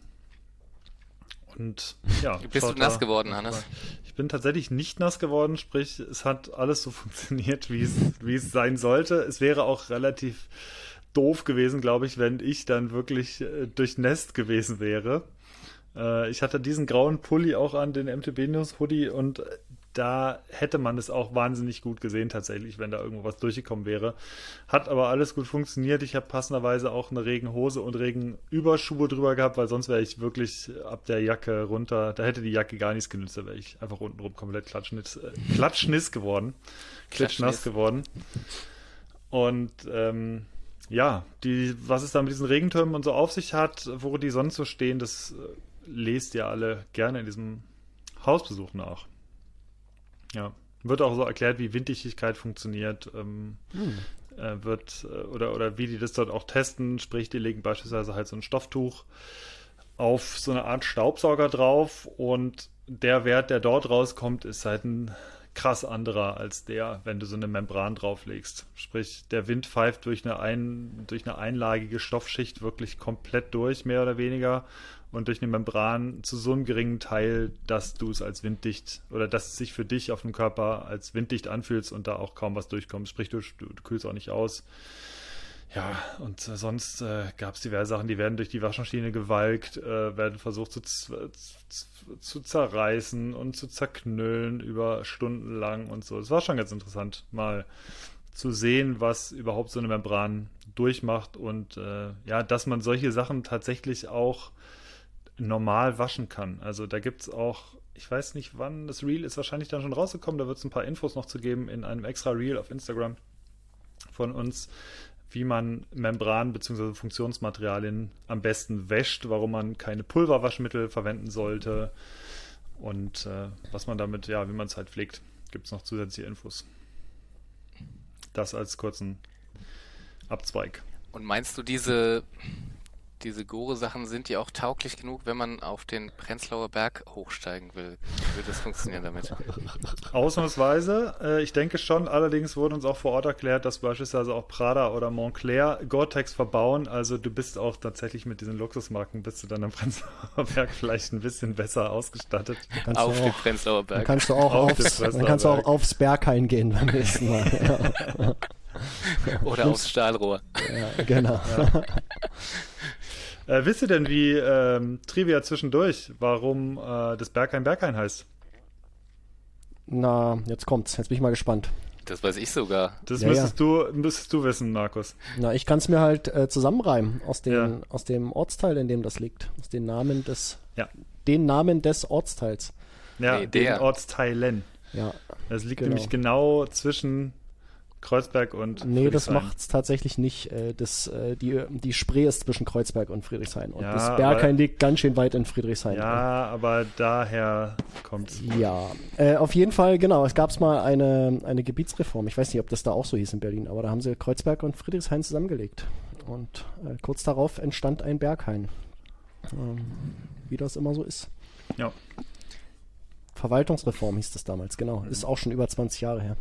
Und ja. Bist du nass geworden, Hannes? Ich bin tatsächlich nicht nass geworden, sprich, es hat alles so funktioniert, wie es, wie es sein sollte. Es wäre auch relativ doof gewesen, glaube ich, wenn ich dann wirklich äh, durchnässt gewesen wäre. Äh, ich hatte diesen grauen Pulli auch an, den MTB News Hoodie und da hätte man es auch wahnsinnig gut gesehen tatsächlich, wenn da irgendwo was durchgekommen wäre. Hat aber alles gut funktioniert. Ich habe passenderweise auch eine Regenhose und Regenüberschuhe drüber gehabt, weil sonst wäre ich wirklich ab der Jacke runter, da hätte die Jacke gar nichts genützt, da wäre ich einfach untenrum komplett klatschniss, äh, klatschniss geworden. Klitschnass geworden. Und ähm, ja, die, was es da mit diesen Regentürmen und so auf sich hat, wo die sonst so stehen, das äh, lest ihr alle gerne in diesem Hausbesuch nach. Ja, wird auch so erklärt, wie Winddichtigkeit funktioniert. Ähm, hm. äh, wird äh, oder oder wie die das dort auch testen, sprich, die legen beispielsweise halt so ein Stofftuch auf so eine Art Staubsauger drauf und der Wert, der dort rauskommt, ist halt ein krass anderer als der, wenn du so eine Membran drauflegst. Sprich, der Wind pfeift durch eine, ein, durch eine einlagige Stoffschicht wirklich komplett durch, mehr oder weniger, und durch eine Membran zu so einem geringen Teil, dass du es als winddicht oder dass es sich für dich auf dem Körper als winddicht anfühlst und da auch kaum was durchkommt. Sprich, du, du, du kühlst auch nicht aus. Ja, und sonst äh, gab es diverse Sachen, die werden durch die Waschmaschine gewalkt, äh, werden versucht zu, zu, zu, zerreißen und zu zerknüllen über Stunden lang und so. Es war schon ganz interessant, mal zu sehen, was überhaupt so eine Membran durchmacht und äh, ja, dass man solche Sachen tatsächlich auch normal waschen kann. Also da gibt es auch, ich weiß nicht wann, das Reel ist wahrscheinlich dann schon rausgekommen, da wird es ein paar Infos noch zu geben in einem extra Reel auf Instagram von uns, wie man Membran bzw. Funktionsmaterialien am besten wäscht, warum man keine Pulverwaschmittel verwenden sollte und äh, was man damit, ja, wie man es halt pflegt. Gibt es noch zusätzliche Infos. Das als kurzen Abzweig. Und meinst du, diese diese Gore-Sachen sind die auch tauglich genug, wenn man auf den Prenzlauer Berg hochsteigen will? Würde das funktionieren damit? Ausnahmsweise. Äh, ich denke schon. Allerdings wurde uns auch vor Ort erklärt, dass beispielsweise auch Prada oder Montclair Gore-Tex verbauen. Also du bist auch tatsächlich mit diesen Luxusmarken, bist du dann am Prenzlauer Berg vielleicht ein bisschen besser ausgestattet. Auf den Prenzlauer Berg. Dann kannst du auch, aufs, dann kannst du auch aufs Berghain gehen beim nächsten Mal. Oder aufs Stahlrohr. Ja, genau. Ja. Äh, wisst ihr denn, wie ähm, Trivia zwischendurch, warum äh, das Berghain Berghain heißt? Na, jetzt kommt's. Jetzt bin ich mal gespannt. Das weiß ich sogar. Das ja, müsstest, ja. Du, müsstest du wissen, Markus. Na, ich kann es mir halt äh, zusammenreimen aus, den, ja. aus dem Ortsteil, in dem das liegt. Aus den Namen des, ja. den Namen des Ortsteils. Ja, nee, den Ortsteilen. Ja. Das liegt genau. nämlich genau zwischen Kreuzberg und Nee, das macht es tatsächlich nicht. Äh, das, äh, die, die Spree ist zwischen Kreuzberg und Friedrichshain. Und ja, das Berghain liegt ganz schön weit in Friedrichshain. Ja, drin. aber daher kommt es. Ja, äh, auf jeden Fall, genau. Es gab mal eine, eine Gebietsreform. Ich weiß nicht, ob das da auch so hieß in Berlin, aber da haben sie Kreuzberg und Friedrichshain zusammengelegt. Und äh, kurz darauf entstand ein Berghain. Ähm, wie das immer so ist. Ja. Verwaltungsreform hieß das damals, genau. Ist auch schon über 20 Jahre her.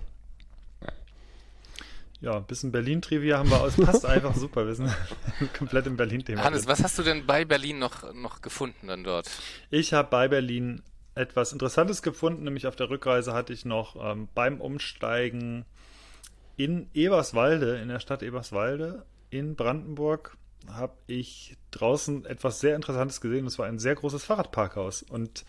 Ja, ein bisschen Berlin-Trivia haben wir. Es passt einfach super. Wir sind komplett im Berlin-Thema. Hannes, was hast du denn bei Berlin noch, noch gefunden dann dort? Ich habe bei Berlin etwas Interessantes gefunden. Nämlich auf der Rückreise hatte ich noch ähm, beim Umsteigen in Eberswalde, in der Stadt Eberswalde in Brandenburg, habe ich draußen etwas sehr Interessantes gesehen. Das war ein sehr großes Fahrradparkhaus. Und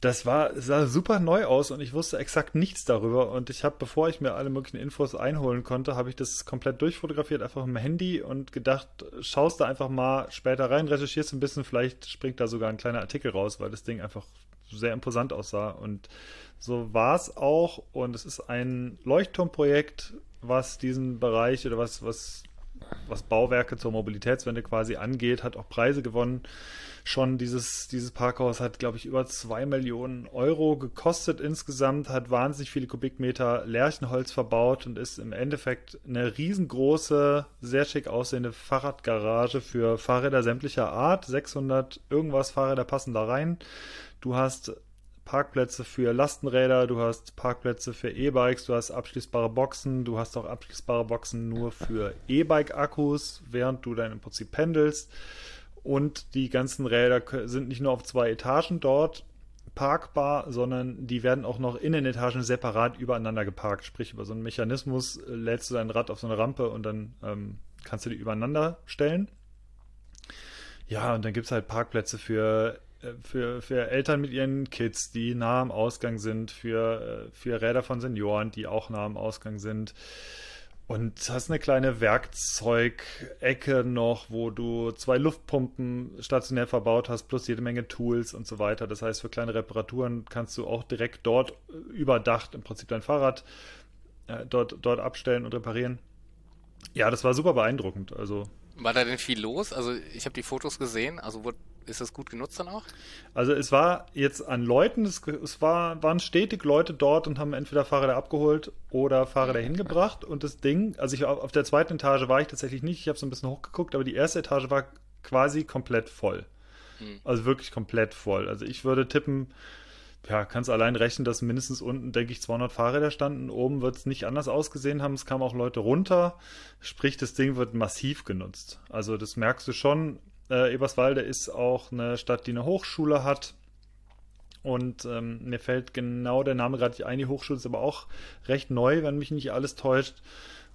das war, sah super neu aus und ich wusste exakt nichts darüber. Und ich habe, bevor ich mir alle möglichen Infos einholen konnte, habe ich das komplett durchfotografiert, einfach mit dem Handy und gedacht, schaust da einfach mal später rein, recherchierst ein bisschen, vielleicht springt da sogar ein kleiner Artikel raus, weil das Ding einfach sehr imposant aussah. Und so war es auch. Und es ist ein Leuchtturmprojekt, was diesen Bereich oder was, was, was Bauwerke zur Mobilitätswende quasi angeht, hat auch Preise gewonnen schon dieses, dieses Parkhaus hat, glaube ich, über zwei Millionen Euro gekostet insgesamt, hat wahnsinnig viele Kubikmeter Lärchenholz verbaut und ist im Endeffekt eine riesengroße, sehr schick aussehende Fahrradgarage für Fahrräder sämtlicher Art. 600 irgendwas Fahrräder passen da rein. Du hast Parkplätze für Lastenräder, du hast Parkplätze für E-Bikes, du hast abschließbare Boxen, du hast auch abschließbare Boxen nur für E-Bike-Akkus, während du dann im Prinzip pendelst. Und die ganzen Räder sind nicht nur auf zwei Etagen dort parkbar, sondern die werden auch noch in den Etagen separat übereinander geparkt. Sprich, über so einen Mechanismus äh, lädst du dein Rad auf so eine Rampe und dann ähm, kannst du die übereinander stellen. Ja, und dann gibt es halt Parkplätze für, für, für Eltern mit ihren Kids, die nah am Ausgang sind, für, äh, für Räder von Senioren, die auch nah am Ausgang sind. Und hast eine kleine Werkzeugecke noch, wo du zwei Luftpumpen stationär verbaut hast, plus jede Menge Tools und so weiter. Das heißt, für kleine Reparaturen kannst du auch direkt dort überdacht im Prinzip dein Fahrrad äh, dort, dort abstellen und reparieren. Ja, das war super beeindruckend. Also war da denn viel los? Also ich habe die Fotos gesehen. Also wurde ist das gut genutzt dann auch? Also es war jetzt an Leuten, es, es war, waren stetig Leute dort und haben entweder Fahrräder abgeholt oder Fahrräder hingebracht. Und das Ding, also ich auf der zweiten Etage war ich tatsächlich nicht, ich habe so ein bisschen hochgeguckt, aber die erste Etage war quasi komplett voll. Hm. Also wirklich komplett voll. Also ich würde tippen, ja, kannst allein rechnen, dass mindestens unten, denke ich, 200 Fahrräder standen. Oben wird es nicht anders ausgesehen haben. Es kamen auch Leute runter. Sprich, das Ding wird massiv genutzt. Also das merkst du schon. Äh, Eberswalde ist auch eine Stadt, die eine Hochschule hat. Und ähm, mir fällt genau der Name gerade nicht ein. Die Hochschule ist aber auch recht neu, wenn mich nicht alles täuscht.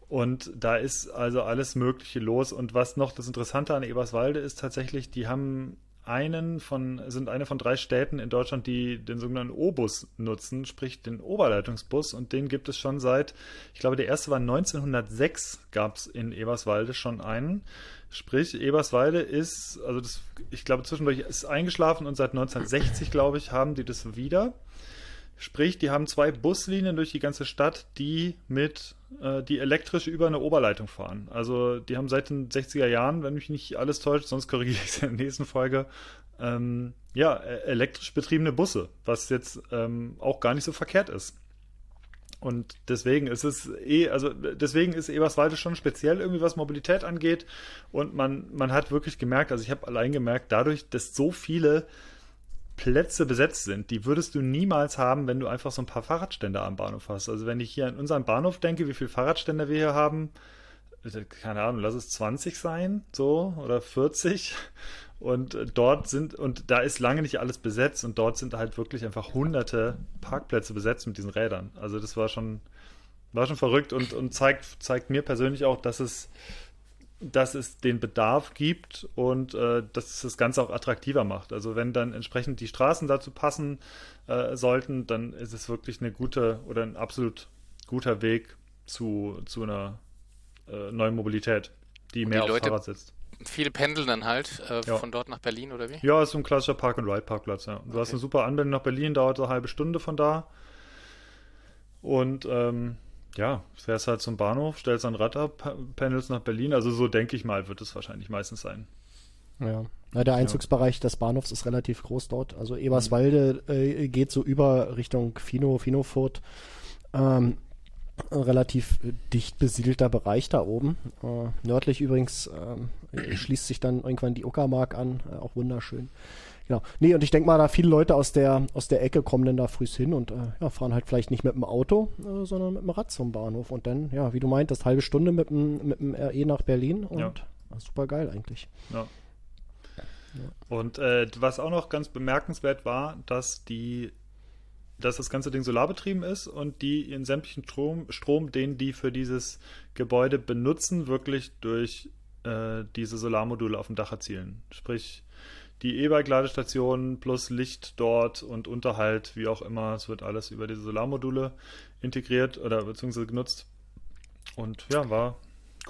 Und da ist also alles Mögliche los. Und was noch das Interessante an Eberswalde ist tatsächlich, die haben einen von, sind eine von drei Städten in Deutschland, die den sogenannten O-Bus nutzen, sprich den Oberleitungsbus. Und den gibt es schon seit, ich glaube, der erste war 1906, gab es in Eberswalde schon einen. Sprich, Eberswalde ist, also das, ich glaube, zwischendurch ist eingeschlafen und seit 1960, glaube ich, haben die das wieder. Sprich, die haben zwei Buslinien durch die ganze Stadt, die mit, äh, die elektrisch über eine Oberleitung fahren. Also die haben seit den 60er Jahren, wenn mich nicht alles täuscht, sonst korrigiere ich es in der nächsten Folge, ähm, ja, e-, elektrisch betriebene Busse, was jetzt ähm, auch gar nicht so verkehrt ist. Und deswegen ist es eh, also deswegen ist Eberswalde schon speziell irgendwie, was Mobilität angeht. Und man, man hat wirklich gemerkt, also ich habe allein gemerkt, dadurch, dass so viele Plätze besetzt sind, die würdest du niemals haben, wenn du einfach so ein paar Fahrradstände am Bahnhof hast. Also wenn ich hier an unseren Bahnhof denke, wie viele Fahrradstände wir hier haben, keine Ahnung, lass es 20 sein, so, oder 40. Und dort sind, und da ist lange nicht alles besetzt und dort sind halt wirklich einfach hunderte Parkplätze besetzt mit diesen Rädern. Also das war schon, war schon verrückt und, und zeigt, zeigt mir persönlich auch, dass es dass es den Bedarf gibt und äh, dass es das Ganze auch attraktiver macht. Also wenn dann entsprechend die Straßen dazu passen äh, sollten, dann ist es wirklich eine gute oder ein absolut guter Weg zu, zu einer äh, neuen Mobilität, die und mehr die aufs Fahrrad sitzt. Viele pendeln dann halt äh, ja. von dort nach Berlin oder wie? Ja, ist so ein klassischer Park-and-Ride-Parkplatz. Ja. Du okay. hast eine super Anbindung nach Berlin, dauert eine halbe Stunde von da. Und ähm, ja, fährst halt zum Bahnhof, stellst ein Rad ab, pendelst nach Berlin. Also so denke ich mal, wird es wahrscheinlich meistens sein. Ja. ja der Einzugsbereich ja. des Bahnhofs ist relativ groß dort. Also Eberswalde äh, geht so über Richtung Fino, Finofurt. Ähm, relativ dicht besiedelter Bereich da oben. Äh, nördlich übrigens äh, schließt sich dann irgendwann die Uckermark an, äh, auch wunderschön. Genau. Nee, und ich denke mal, da viele Leute aus der, aus der Ecke kommen dann da früh hin und äh, ja, fahren halt vielleicht nicht mit dem Auto, äh, sondern mit dem Rad zum Bahnhof. Und dann, ja, wie du meintest, halbe Stunde mit dem, mit dem RE nach Berlin und ja. super geil eigentlich. Ja. ja. Und äh, was auch noch ganz bemerkenswert war, dass die dass das ganze Ding solarbetrieben ist und die in sämtlichen Strom, Strom den die für dieses Gebäude benutzen, wirklich durch äh, diese Solarmodule auf dem Dach erzielen. Sprich, die E-Bike-Ladestation plus Licht dort und Unterhalt, wie auch immer. Es wird alles über diese Solarmodule integriert oder beziehungsweise genutzt. Und ja, war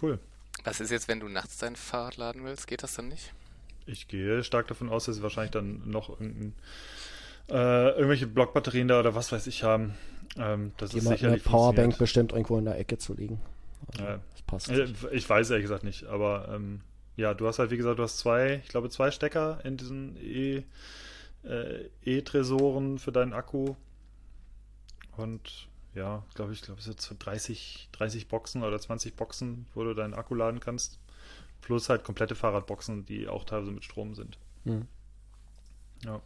cool. Was ist jetzt, wenn du nachts dein Fahrrad laden willst? Geht das dann nicht? Ich gehe stark davon aus, dass sie wahrscheinlich dann noch irgendein, äh, irgendwelche Blockbatterien da oder was weiß ich haben. Ähm, das Die ist sicherlich Powerbank bestimmt irgendwo in der Ecke zu liegen. Also, ja. Das passt. Äh, ich weiß ehrlich gesagt nicht, aber ähm, ja, du hast halt, wie gesagt, du hast zwei, ich glaube, zwei Stecker in diesen e, äh, E-Tresoren für deinen Akku. Und ja, glaube ich, glaube es sind so 30, 30 Boxen oder 20 Boxen, wo du deinen Akku laden kannst. Plus halt komplette Fahrradboxen, die auch teilweise mit Strom sind. Mhm. Ja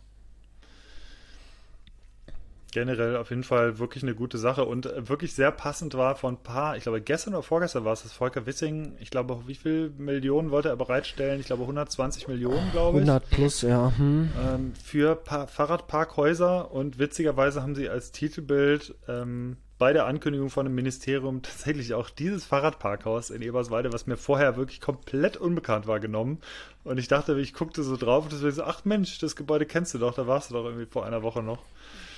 generell auf jeden Fall wirklich eine gute Sache und äh, wirklich sehr passend war von ein paar, ich glaube gestern oder vorgestern war es, das Volker Wissing, ich glaube, wie viel Millionen wollte er bereitstellen? Ich glaube 120 Millionen, glaube ich. 100 plus, ja. Hm. Ähm, für pa Fahrradparkhäuser und witzigerweise haben sie als Titelbild ähm, bei der Ankündigung von dem Ministerium tatsächlich auch dieses Fahrradparkhaus in Eberswalde, was mir vorher wirklich komplett unbekannt war, genommen. Und ich dachte, ich guckte so drauf und war so, ach Mensch, das Gebäude kennst du doch, da warst du doch irgendwie vor einer Woche noch.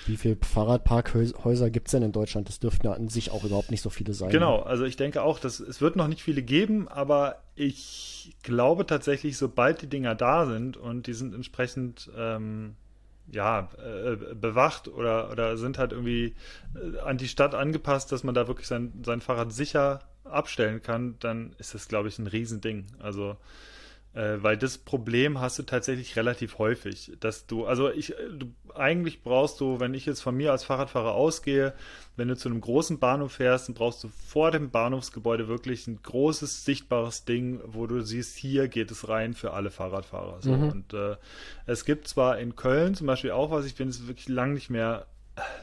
Wie viele Fahrradparkhäuser gibt es denn in Deutschland? Das dürften ja an sich auch überhaupt nicht so viele sein. Genau, also ich denke auch, dass es wird noch nicht viele geben, aber ich glaube tatsächlich, sobald die Dinger da sind und die sind entsprechend ähm, ja, äh, bewacht oder, oder sind halt irgendwie äh, an die Stadt angepasst, dass man da wirklich sein, sein Fahrrad sicher abstellen kann, dann ist das, glaube ich, ein Riesending. Also äh, weil das Problem hast du tatsächlich relativ häufig, dass du, also ich, du, eigentlich brauchst du, wenn ich jetzt von mir als Fahrradfahrer ausgehe, wenn du zu einem großen Bahnhof fährst, dann brauchst du vor dem Bahnhofsgebäude wirklich ein großes, sichtbares Ding, wo du siehst, hier geht es rein für alle Fahrradfahrer. So. Mhm. Und äh, es gibt zwar in Köln zum Beispiel auch was, ich finde es wirklich lang nicht mehr,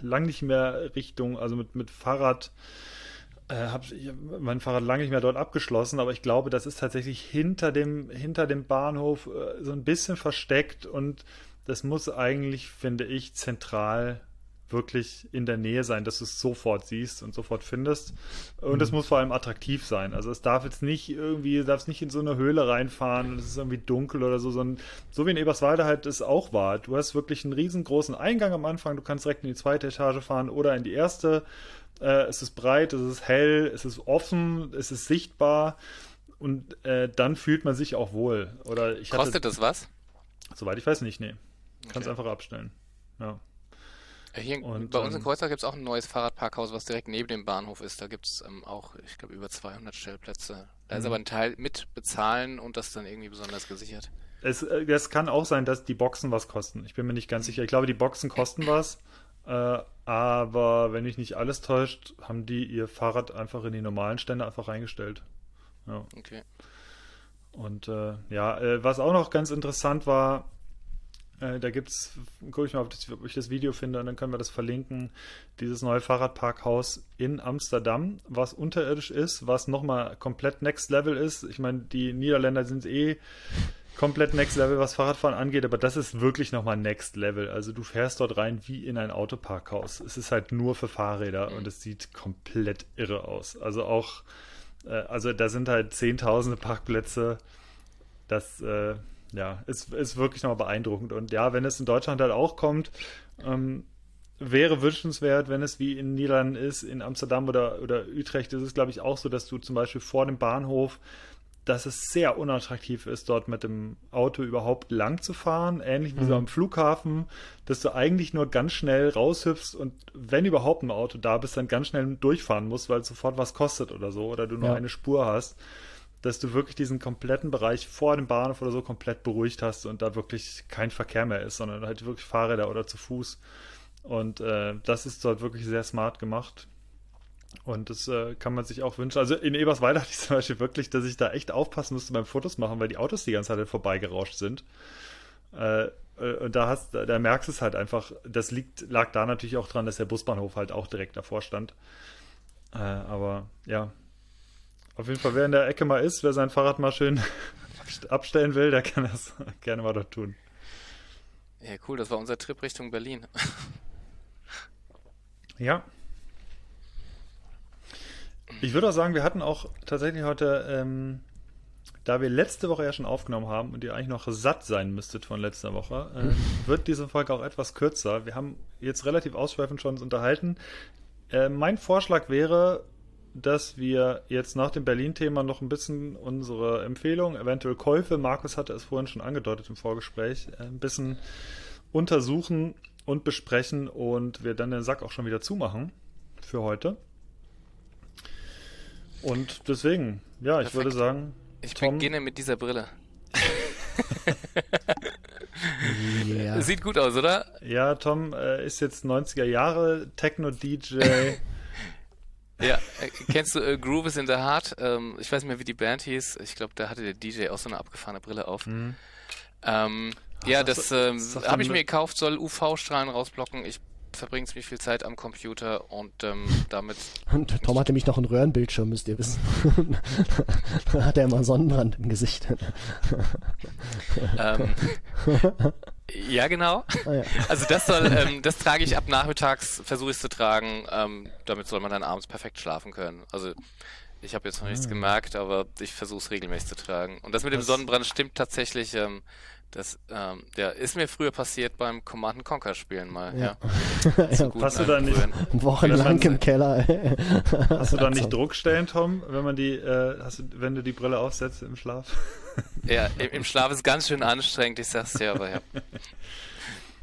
lang nicht mehr Richtung, also mit, mit Fahrrad, äh, habe mein Fahrrad lange nicht mehr dort abgeschlossen, aber ich glaube, das ist tatsächlich hinter dem, hinter dem Bahnhof äh, so ein bisschen versteckt und das muss eigentlich, finde ich, zentral wirklich in der Nähe sein, dass du es sofort siehst und sofort findest. Und es mhm. muss vor allem attraktiv sein. Also es darf jetzt nicht irgendwie, darf es nicht in so eine Höhle reinfahren und es ist irgendwie dunkel oder so, sondern so wie in Eberswalde halt es auch war. Du hast wirklich einen riesengroßen Eingang am Anfang, du kannst direkt in die zweite Etage fahren oder in die erste äh, es ist breit, es ist hell, es ist offen, es ist sichtbar und äh, dann fühlt man sich auch wohl. Oder ich Kostet hatte, das was? Soweit ich weiß nicht, nee. Kannst okay. einfach abstellen. Ja. Hier und, bei uns in ähm, Kreuzberg gibt es auch ein neues Fahrradparkhaus, was direkt neben dem Bahnhof ist. Da gibt es ähm, auch, ich glaube, über 200 Stellplätze. Da ist mhm. aber ein Teil mit bezahlen und das dann irgendwie besonders gesichert. Es, äh, es kann auch sein, dass die Boxen was kosten. Ich bin mir nicht ganz sicher. Ich glaube, die Boxen kosten was. Äh, aber wenn mich nicht alles täuscht, haben die ihr Fahrrad einfach in die normalen Stände einfach reingestellt. Ja. Okay. Und äh, ja, äh, was auch noch ganz interessant war, äh, da gibt's, gucke ich mal, ob, das, ob, ich das Video finde und dann können wir das verlinken. Dieses neue Fahrradparkhaus in Amsterdam, was unterirdisch ist, was nochmal komplett Next Level ist. Ich meine, die Niederländer sind eh komplett Next Level, was Fahrradfahren angeht, aber das ist wirklich nochmal Next Level. Also du fährst dort rein wie in ein Autoparkhaus. Es ist halt nur für Fahrräder und es sieht komplett irre aus. Also auch, äh, also da sind halt zehntausende Parkplätze. Das, äh, ja, ist, ist wirklich nochmal beeindruckend. Und ja, wenn es in Deutschland halt auch kommt, ähm, wäre wünschenswert, wenn es wie in Niederlanden ist, in Amsterdam oder, oder Utrecht ist es, glaube ich, auch so, dass du zum Beispiel vor dem Bahnhof dass es sehr unattraktiv ist, dort mit dem Auto überhaupt lang zu fahren. Ähnlich wie mhm. so am Flughafen, dass du eigentlich nur ganz schnell raushüpfst und wenn überhaupt ein Auto da bist, dann ganz schnell durchfahren musst, weil es sofort was kostet oder so oder du nur ja. eine Spur hast. Dass du wirklich diesen kompletten Bereich vor dem Bahnhof oder so komplett beruhigt hast und da wirklich kein Verkehr mehr ist, sondern halt wirklich Fahrräder oder zu Fuß. Und äh, das ist dort wirklich sehr smart gemacht. Und das äh, kann man sich auch wünschen. Also in Eberswalde hatte ich zum Beispiel wirklich, dass ich da echt aufpassen musste beim Fotos machen, weil die Autos die ganze Zeit halt vorbeigerauscht sind. Äh, äh und da hast, da merkst du es halt einfach. Das liegt, lag da natürlich auch dran, dass der Busbahnhof halt auch direkt davor stand. Äh, aber ja, auf jeden Fall, wer in der Ecke mal ist, wer sein Fahrrad mal schön abstellen will, der kann das gerne mal dort tun. Ja, cool, das war unser Trip Richtung Berlin. ja, ich würde auch sagen, wir hatten auch tatsächlich heute ähm, da wir letzte Woche ja schon aufgenommen haben und ihr eigentlich noch satt sein müsstet von letzter Woche, äh, wird diese Folge auch etwas kürzer. Wir haben jetzt relativ ausschweifend schon uns unterhalten. Äh, mein Vorschlag wäre, dass wir jetzt nach dem Berlin-Thema noch ein bisschen unsere Empfehlungen, eventuell Käufe, Markus hatte es vorhin schon angedeutet im Vorgespräch, äh, ein bisschen untersuchen und besprechen und wir dann den Sack auch schon wieder zumachen für heute. Und deswegen, ja, Perfekt. ich würde sagen. Ich Tom, beginne mit dieser Brille. yeah. Sieht gut aus, oder? Ja, Tom äh, ist jetzt 90er Jahre Techno-DJ. ja, äh, kennst du äh, Groove is in the Heart? Ähm, ich weiß nicht mehr, wie die Band hieß. Ich glaube, da hatte der DJ auch so eine abgefahrene Brille auf. Mhm. Ähm, Ach, ja, das, ähm, habe ich mir gekauft, soll UV-Strahlen rausblocken. Ich verbringe ziemlich viel Zeit am Computer und ähm, damit. Und Tom hatte mich noch einen Röhrenbildschirm, müsst ihr wissen. da hat er immer Sonnenbrand im Gesicht. ähm, ja, genau. Ah, ja. Also das soll, ähm, das trage ich ab nachmittags, versuche ich zu tragen. Ähm, damit soll man dann abends perfekt schlafen können. Also ich habe jetzt noch nichts ah. gemerkt, aber ich versuche es regelmäßig zu tragen. Und das mit dem Sonnenbrand stimmt tatsächlich. Das ähm, ja, ist mir früher passiert beim Command Conquer Spielen mal. Ja. ja. ja hast du da nicht wochenlang im Keller? hast du da nicht Druckstellen, Tom, wenn man die, äh, hast du, wenn du die Brille aufsetzt im Schlaf? ja, im, im Schlaf ist ganz schön anstrengend. Ich sag's dir, aber ja.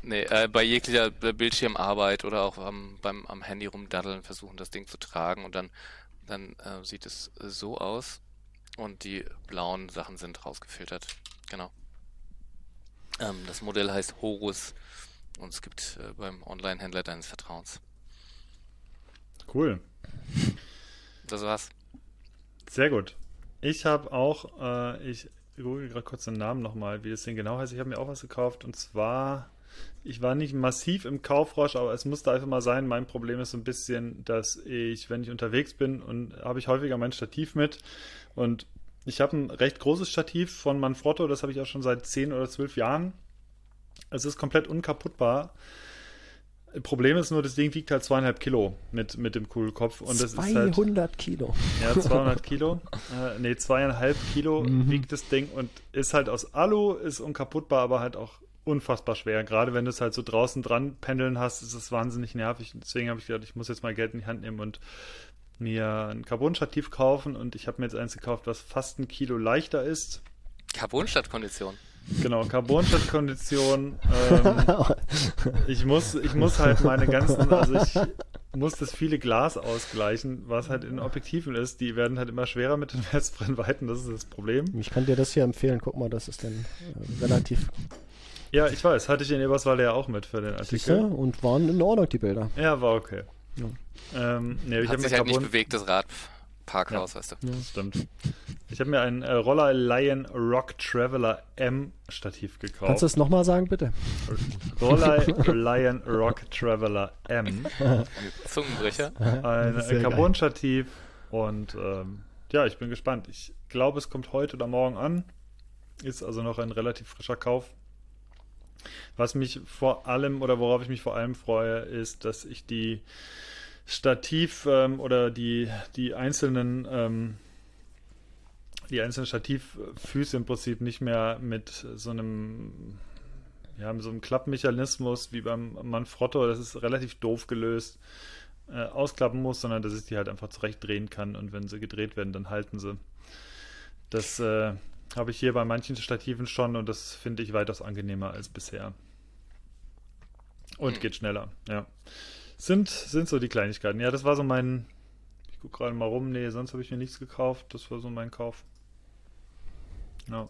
Nee, äh, bei jeglicher Bildschirmarbeit oder auch ähm, beim am Handy rumdaddeln versuchen, das Ding zu tragen und dann dann äh, sieht es so aus und die blauen Sachen sind rausgefiltert. Genau. Ähm, das Modell heißt Horus und es gibt äh, beim Online-Händler deines Vertrauens. Cool. Das war's. Sehr gut. Ich habe auch, äh, ich google gerade kurz den Namen nochmal, wie das Ding genau heißt. Ich habe mir auch was gekauft und zwar, ich war nicht massiv im Kaufrausch, aber es musste einfach mal sein. Mein Problem ist so ein bisschen, dass ich, wenn ich unterwegs bin und habe ich häufiger mein Stativ mit und ich habe ein recht großes Stativ von Manfrotto, das habe ich auch schon seit 10 oder 12 Jahren. Es ist komplett unkaputtbar. Problem ist nur, das Ding wiegt halt zweieinhalb Kilo mit, mit dem Kugelkopf. Und das 200 ist halt, Kilo. Ja, 200 Kilo. Äh, nee, zweieinhalb Kilo mhm. wiegt das Ding und ist halt aus Alu, ist unkaputtbar, aber halt auch unfassbar schwer. Gerade wenn du es halt so draußen dran pendeln hast, ist es wahnsinnig nervig. Deswegen habe ich gedacht, ich muss jetzt mal Geld in die Hand nehmen und mir ein Carbon-Stativ kaufen und ich habe mir jetzt eins gekauft, was fast ein Kilo leichter ist. Carbon statt Kondition. Genau, Carbon statt Kondition. Ähm, ich, muss, ich muss halt meine ganzen, also ich muss das viele Glas ausgleichen, was halt in Objektiven ist. Die werden halt immer schwerer mit den Festbrennweiten, das ist das Problem. Ich kann dir das hier empfehlen, guck mal, das ist dann äh, relativ ja, ich weiß, hatte ich in Eberswalde ja auch mit für den Artikel. Siehste? Und waren in Ordnung die Bilder. Ja, war okay. Ja. Ähm, nee, ich Hat sich halt nicht bewegt, das Radparkhaus, ja. weißt du. Ja, stimmt. Ich habe mir ein äh, Roller Lion Rock Traveler M Stativ gekauft. Kannst du es nochmal sagen, bitte? Roller Lion Rock Traveler M. Zungenbrecher. Ein Carbon-Stativ und ähm, ja, ich bin gespannt. Ich glaube, es kommt heute oder morgen an. Ist also noch ein relativ frischer Kauf. Was mich vor allem oder worauf ich mich vor allem freue, ist, dass ich die Stativ ähm, oder die, die einzelnen ähm, die einzelnen Stativfüße im Prinzip nicht mehr mit so einem ja, mit so einem Klappmechanismus wie beim Manfrotto, das ist relativ doof gelöst, äh, ausklappen muss, sondern dass ich die halt einfach zurechtdrehen kann und wenn sie gedreht werden, dann halten sie. Das äh, habe ich hier bei manchen Stativen schon und das finde ich weitaus angenehmer als bisher. Und hm. geht schneller, ja. Sind, sind so die Kleinigkeiten. Ja, das war so mein. Ich gucke gerade mal rum. Nee, sonst habe ich mir nichts gekauft. Das war so mein Kauf. Ja.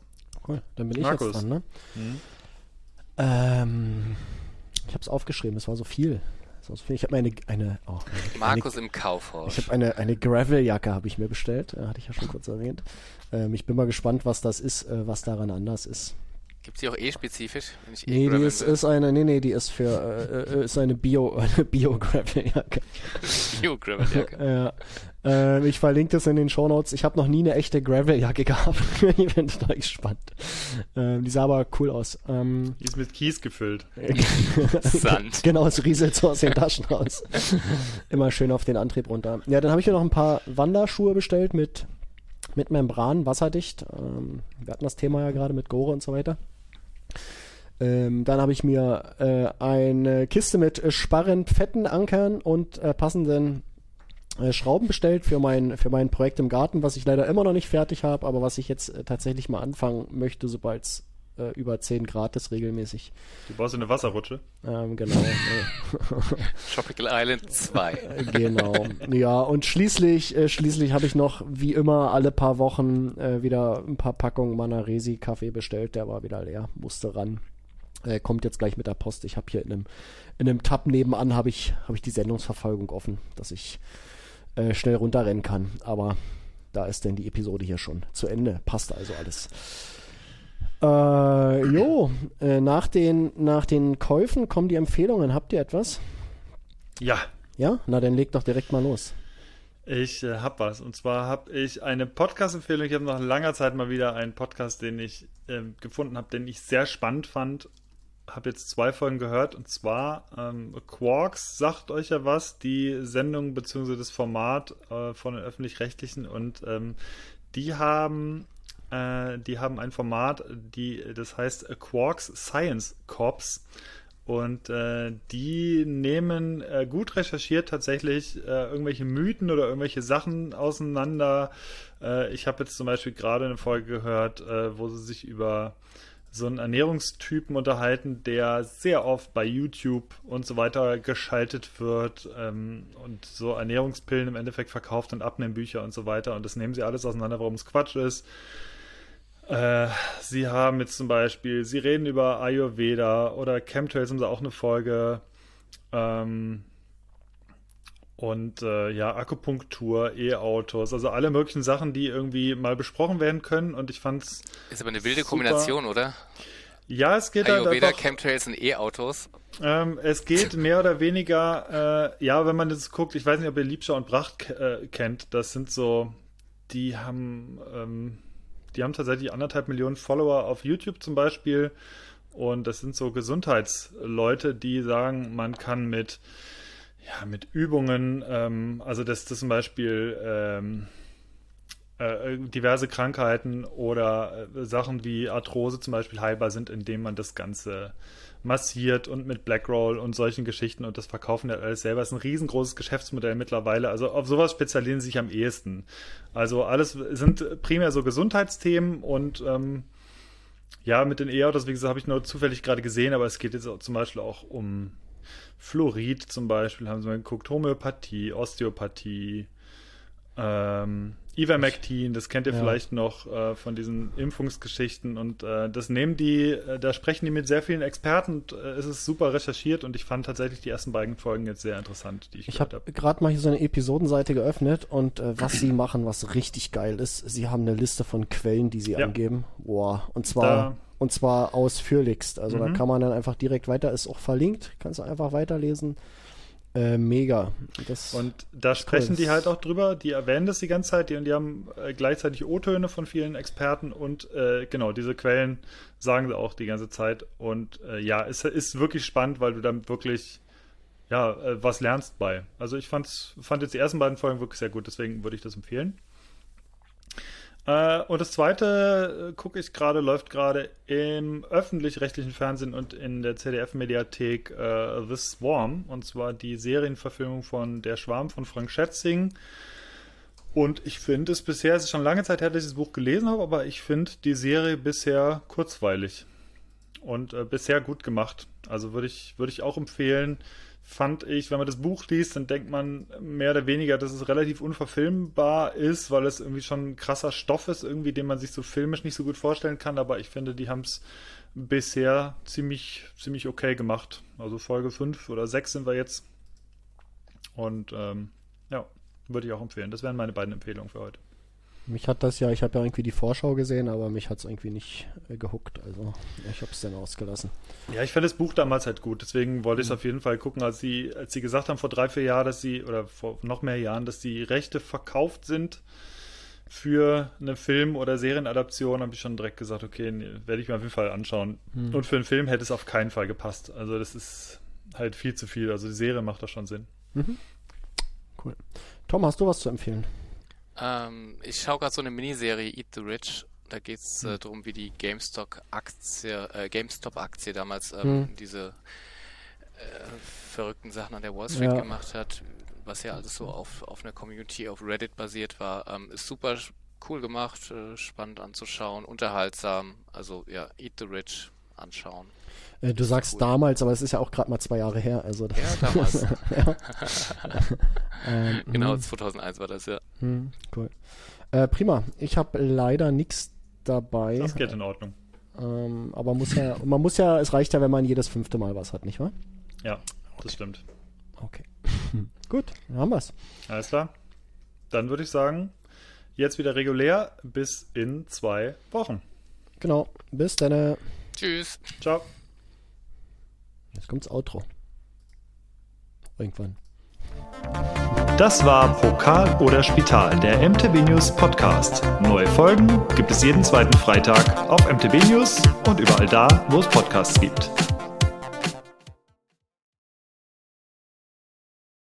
Cool, dann bin ich Markus. jetzt dran, ne? Mhm. Ähm, ich habe es aufgeschrieben, es war so viel. Ich habe mir eine, eine, oh, eine Markus eine, im Kaufhaus. Ich habe eine, eine Gravel-Jacke habe ich mir bestellt, äh, hatte ich ja schon kurz erwähnt. Ähm, ich bin mal gespannt, was das ist, äh, was daran anders ist. Gibt es die auch? Eh nee, die ist, ist, eine, nee, nee, die ist für, äh, äh ist eine Bio, eine Bio-Gravel-Jacke. Bio-Gravel-Jacke. ja. Äh, ich verlinke das in den Shownotes. Ich habe noch nie eine echte Gravel-Jacke gehabt. ich das echt spannend. Ähm, die sah aber cool aus. Ähm, die ist mit Kies gefüllt. Sand. genau, es rieselt so aus den Taschen raus. Immer schön auf den Antrieb runter. Ja, dann habe ich mir noch ein paar Wanderschuhe bestellt mit mit Membran, wasserdicht. Ähm, wir hatten das Thema ja gerade mit Gore und so weiter. Ähm, dann habe ich mir äh, eine Kiste mit äh, sparrend fetten Ankern und äh, passenden äh, Schrauben bestellt für mein, für mein Projekt im Garten, was ich leider immer noch nicht fertig habe, aber was ich jetzt äh, tatsächlich mal anfangen möchte, sobald es äh, über 10 Grad ist regelmäßig. Du baust eine Wasserrutsche? Ähm, genau. Tropical Island 2. Äh, genau. Ja, und schließlich, äh, schließlich habe ich noch, wie immer, alle paar Wochen äh, wieder ein paar Packungen Manaresi Kaffee bestellt. Der war wieder leer, musste ran. Äh, kommt jetzt gleich mit der Post. Ich habe hier in einem, in einem Tab nebenan habe ich, hab ich die Sendungsverfolgung offen, dass ich äh, schnell runterrennen kann. Aber da ist denn die Episode hier schon zu Ende. Passt also alles. Äh, jo, äh, nach, den, nach den Käufen kommen die Empfehlungen. Habt ihr etwas? Ja. Ja? Na, dann leg doch direkt mal los. Ich äh, hab was. Und zwar habe ich eine Podcast-Empfehlung. Ich habe nach langer Zeit mal wieder einen Podcast, den ich äh, gefunden habe, den ich sehr spannend fand. Habe jetzt zwei Folgen gehört. Und zwar ähm, Quarks sagt euch ja was, die Sendung bzw. das Format äh, von den Öffentlich-Rechtlichen. Und ähm, die haben äh, die haben ein Format, die, das heißt Quarks Science Corps. Und äh, die nehmen äh, gut recherchiert tatsächlich äh, irgendwelche Mythen oder irgendwelche Sachen auseinander. Äh, ich habe jetzt zum Beispiel gerade eine Folge gehört, äh, wo sie sich über so einen Ernährungstypen unterhalten, der sehr oft bei YouTube und so weiter geschaltet wird ähm, und so Ernährungspillen im Endeffekt verkauft und Abnehmbücher und so weiter. Und das nehmen sie alles auseinander, warum es Quatsch ist. Äh, sie haben jetzt zum Beispiel, sie reden über Ayurveda oder Chemtrails haben sie auch eine Folge. Ähm, und äh, ja, Akupunktur, E-Autos, also alle möglichen Sachen, die irgendwie mal besprochen werden können. Und ich fand's. Ist aber eine wilde super. Kombination, oder? Ja, es geht Ayurveda, halt einfach, Chemtrails und E-Autos. Ähm, es geht mehr oder weniger, äh, ja, wenn man das guckt, ich weiß nicht, ob ihr Liebscher und Bracht äh, kennt, das sind so, die haben ähm, die haben tatsächlich anderthalb Millionen Follower auf YouTube zum Beispiel. Und das sind so Gesundheitsleute, die sagen, man kann mit, ja, mit Übungen, ähm, also dass das zum Beispiel ähm, äh, diverse Krankheiten oder äh, Sachen wie Arthrose zum Beispiel heilbar sind, indem man das Ganze massiert und mit Blackroll und solchen Geschichten und das verkaufen ja alles selber. Ist ein riesengroßes Geschäftsmodell mittlerweile. Also auf sowas spezialisieren sie sich am ehesten. Also alles sind primär so Gesundheitsthemen und ähm, ja, mit den E-Autos, wie gesagt, habe ich nur zufällig gerade gesehen, aber es geht jetzt zum Beispiel auch um Fluorid zum Beispiel, haben sie mal geguckt, Homöopathie, Osteopathie, ähm, Ivermectin, das kennt ihr ja. vielleicht noch äh, von diesen Impfungsgeschichten und äh, das nehmen die, äh, da sprechen die mit sehr vielen Experten und äh, es ist super recherchiert und ich fand tatsächlich die ersten beiden Folgen jetzt sehr interessant, die ich Ich habe hab. gerade mal hier so eine Episodenseite geöffnet und äh, was sie machen, was richtig geil ist, sie haben eine Liste von Quellen, die sie ja. angeben. Boah, und zwar da, und zwar ausführlichst. Also mhm. da kann man dann einfach direkt weiter, ist auch verlinkt, kannst du einfach weiterlesen. Äh, mega. Das und da sprechen cool. die halt auch drüber, die erwähnen das die ganze Zeit, die, und die haben äh, gleichzeitig O-Töne von vielen Experten und äh, genau, diese Quellen sagen sie auch die ganze Zeit. Und äh, ja, es ist wirklich spannend, weil du dann wirklich ja, äh, was lernst bei. Also ich fand's, fand jetzt die ersten beiden Folgen wirklich sehr gut, deswegen würde ich das empfehlen. Äh, und das zweite, äh, gucke ich gerade, läuft gerade im öffentlich-rechtlichen Fernsehen und in der ZDF-Mediathek äh, The Swarm. Und zwar die Serienverfilmung von Der Schwarm von Frank Schätzing. Und ich finde es bisher, es ist schon lange Zeit her, dass ich das Buch gelesen habe, aber ich finde die Serie bisher kurzweilig und äh, bisher gut gemacht. Also würde ich, würde ich auch empfehlen fand ich, wenn man das Buch liest, dann denkt man mehr oder weniger, dass es relativ unverfilmbar ist, weil es irgendwie schon ein krasser Stoff ist, irgendwie, den man sich so filmisch nicht so gut vorstellen kann. Aber ich finde, die haben es bisher ziemlich, ziemlich okay gemacht. Also Folge 5 oder 6 sind wir jetzt. Und ähm, ja, würde ich auch empfehlen. Das wären meine beiden Empfehlungen für heute. Mich hat das ja, ich habe ja irgendwie die Vorschau gesehen, aber mich hat es irgendwie nicht äh, gehuckt. Also ich habe es dann ausgelassen. Ja, ich fand das Buch damals halt gut. Deswegen wollte ich es mhm. auf jeden Fall gucken, als sie, als sie gesagt haben vor drei, vier Jahren, dass sie, oder vor noch mehr Jahren, dass die Rechte verkauft sind für eine Film- oder Serienadaption, habe ich schon direkt gesagt, okay, nee, werde ich mir auf jeden Fall anschauen. Mhm. Und für einen Film hätte es auf keinen Fall gepasst. Also das ist halt viel zu viel. Also die Serie macht da schon Sinn. Mhm. Cool. Tom, hast du was zu empfehlen? Ähm, ich schaue gerade so eine Miniserie Eat the Rich. Da geht es äh, hm. darum, wie die GameStop-Aktie, äh, GameStop-Aktie damals ähm, hm. diese äh, verrückten Sachen an der Wall Street ja. gemacht hat, was ja alles so auf, auf einer Community auf Reddit basiert war. Ähm, ist super cool gemacht, äh, spannend anzuschauen, unterhaltsam. Also ja, Eat the Rich anschauen. Äh, du sagst cool. damals, aber es ist ja auch gerade mal zwei Jahre her. Also ja, damals. ja. ähm, genau, 2001 hm. war das, ja. Hm, cool. Äh, prima. Ich habe leider nichts dabei. Das geht in Ordnung. Ähm, aber muss ja, man muss ja, es reicht ja, wenn man jedes fünfte Mal was hat, nicht wahr? Ja, das stimmt. Okay. Gut, dann haben wir's. Alles klar. Dann würde ich sagen, jetzt wieder regulär bis in zwei Wochen. Genau. Bis dann. Tschüss. Ciao. Jetzt kommt's Outro. Irgendwann. Das war Pokal oder Spital, der MTB News Podcast. Neue Folgen gibt es jeden zweiten Freitag auf MTB News und überall da, wo es Podcasts gibt.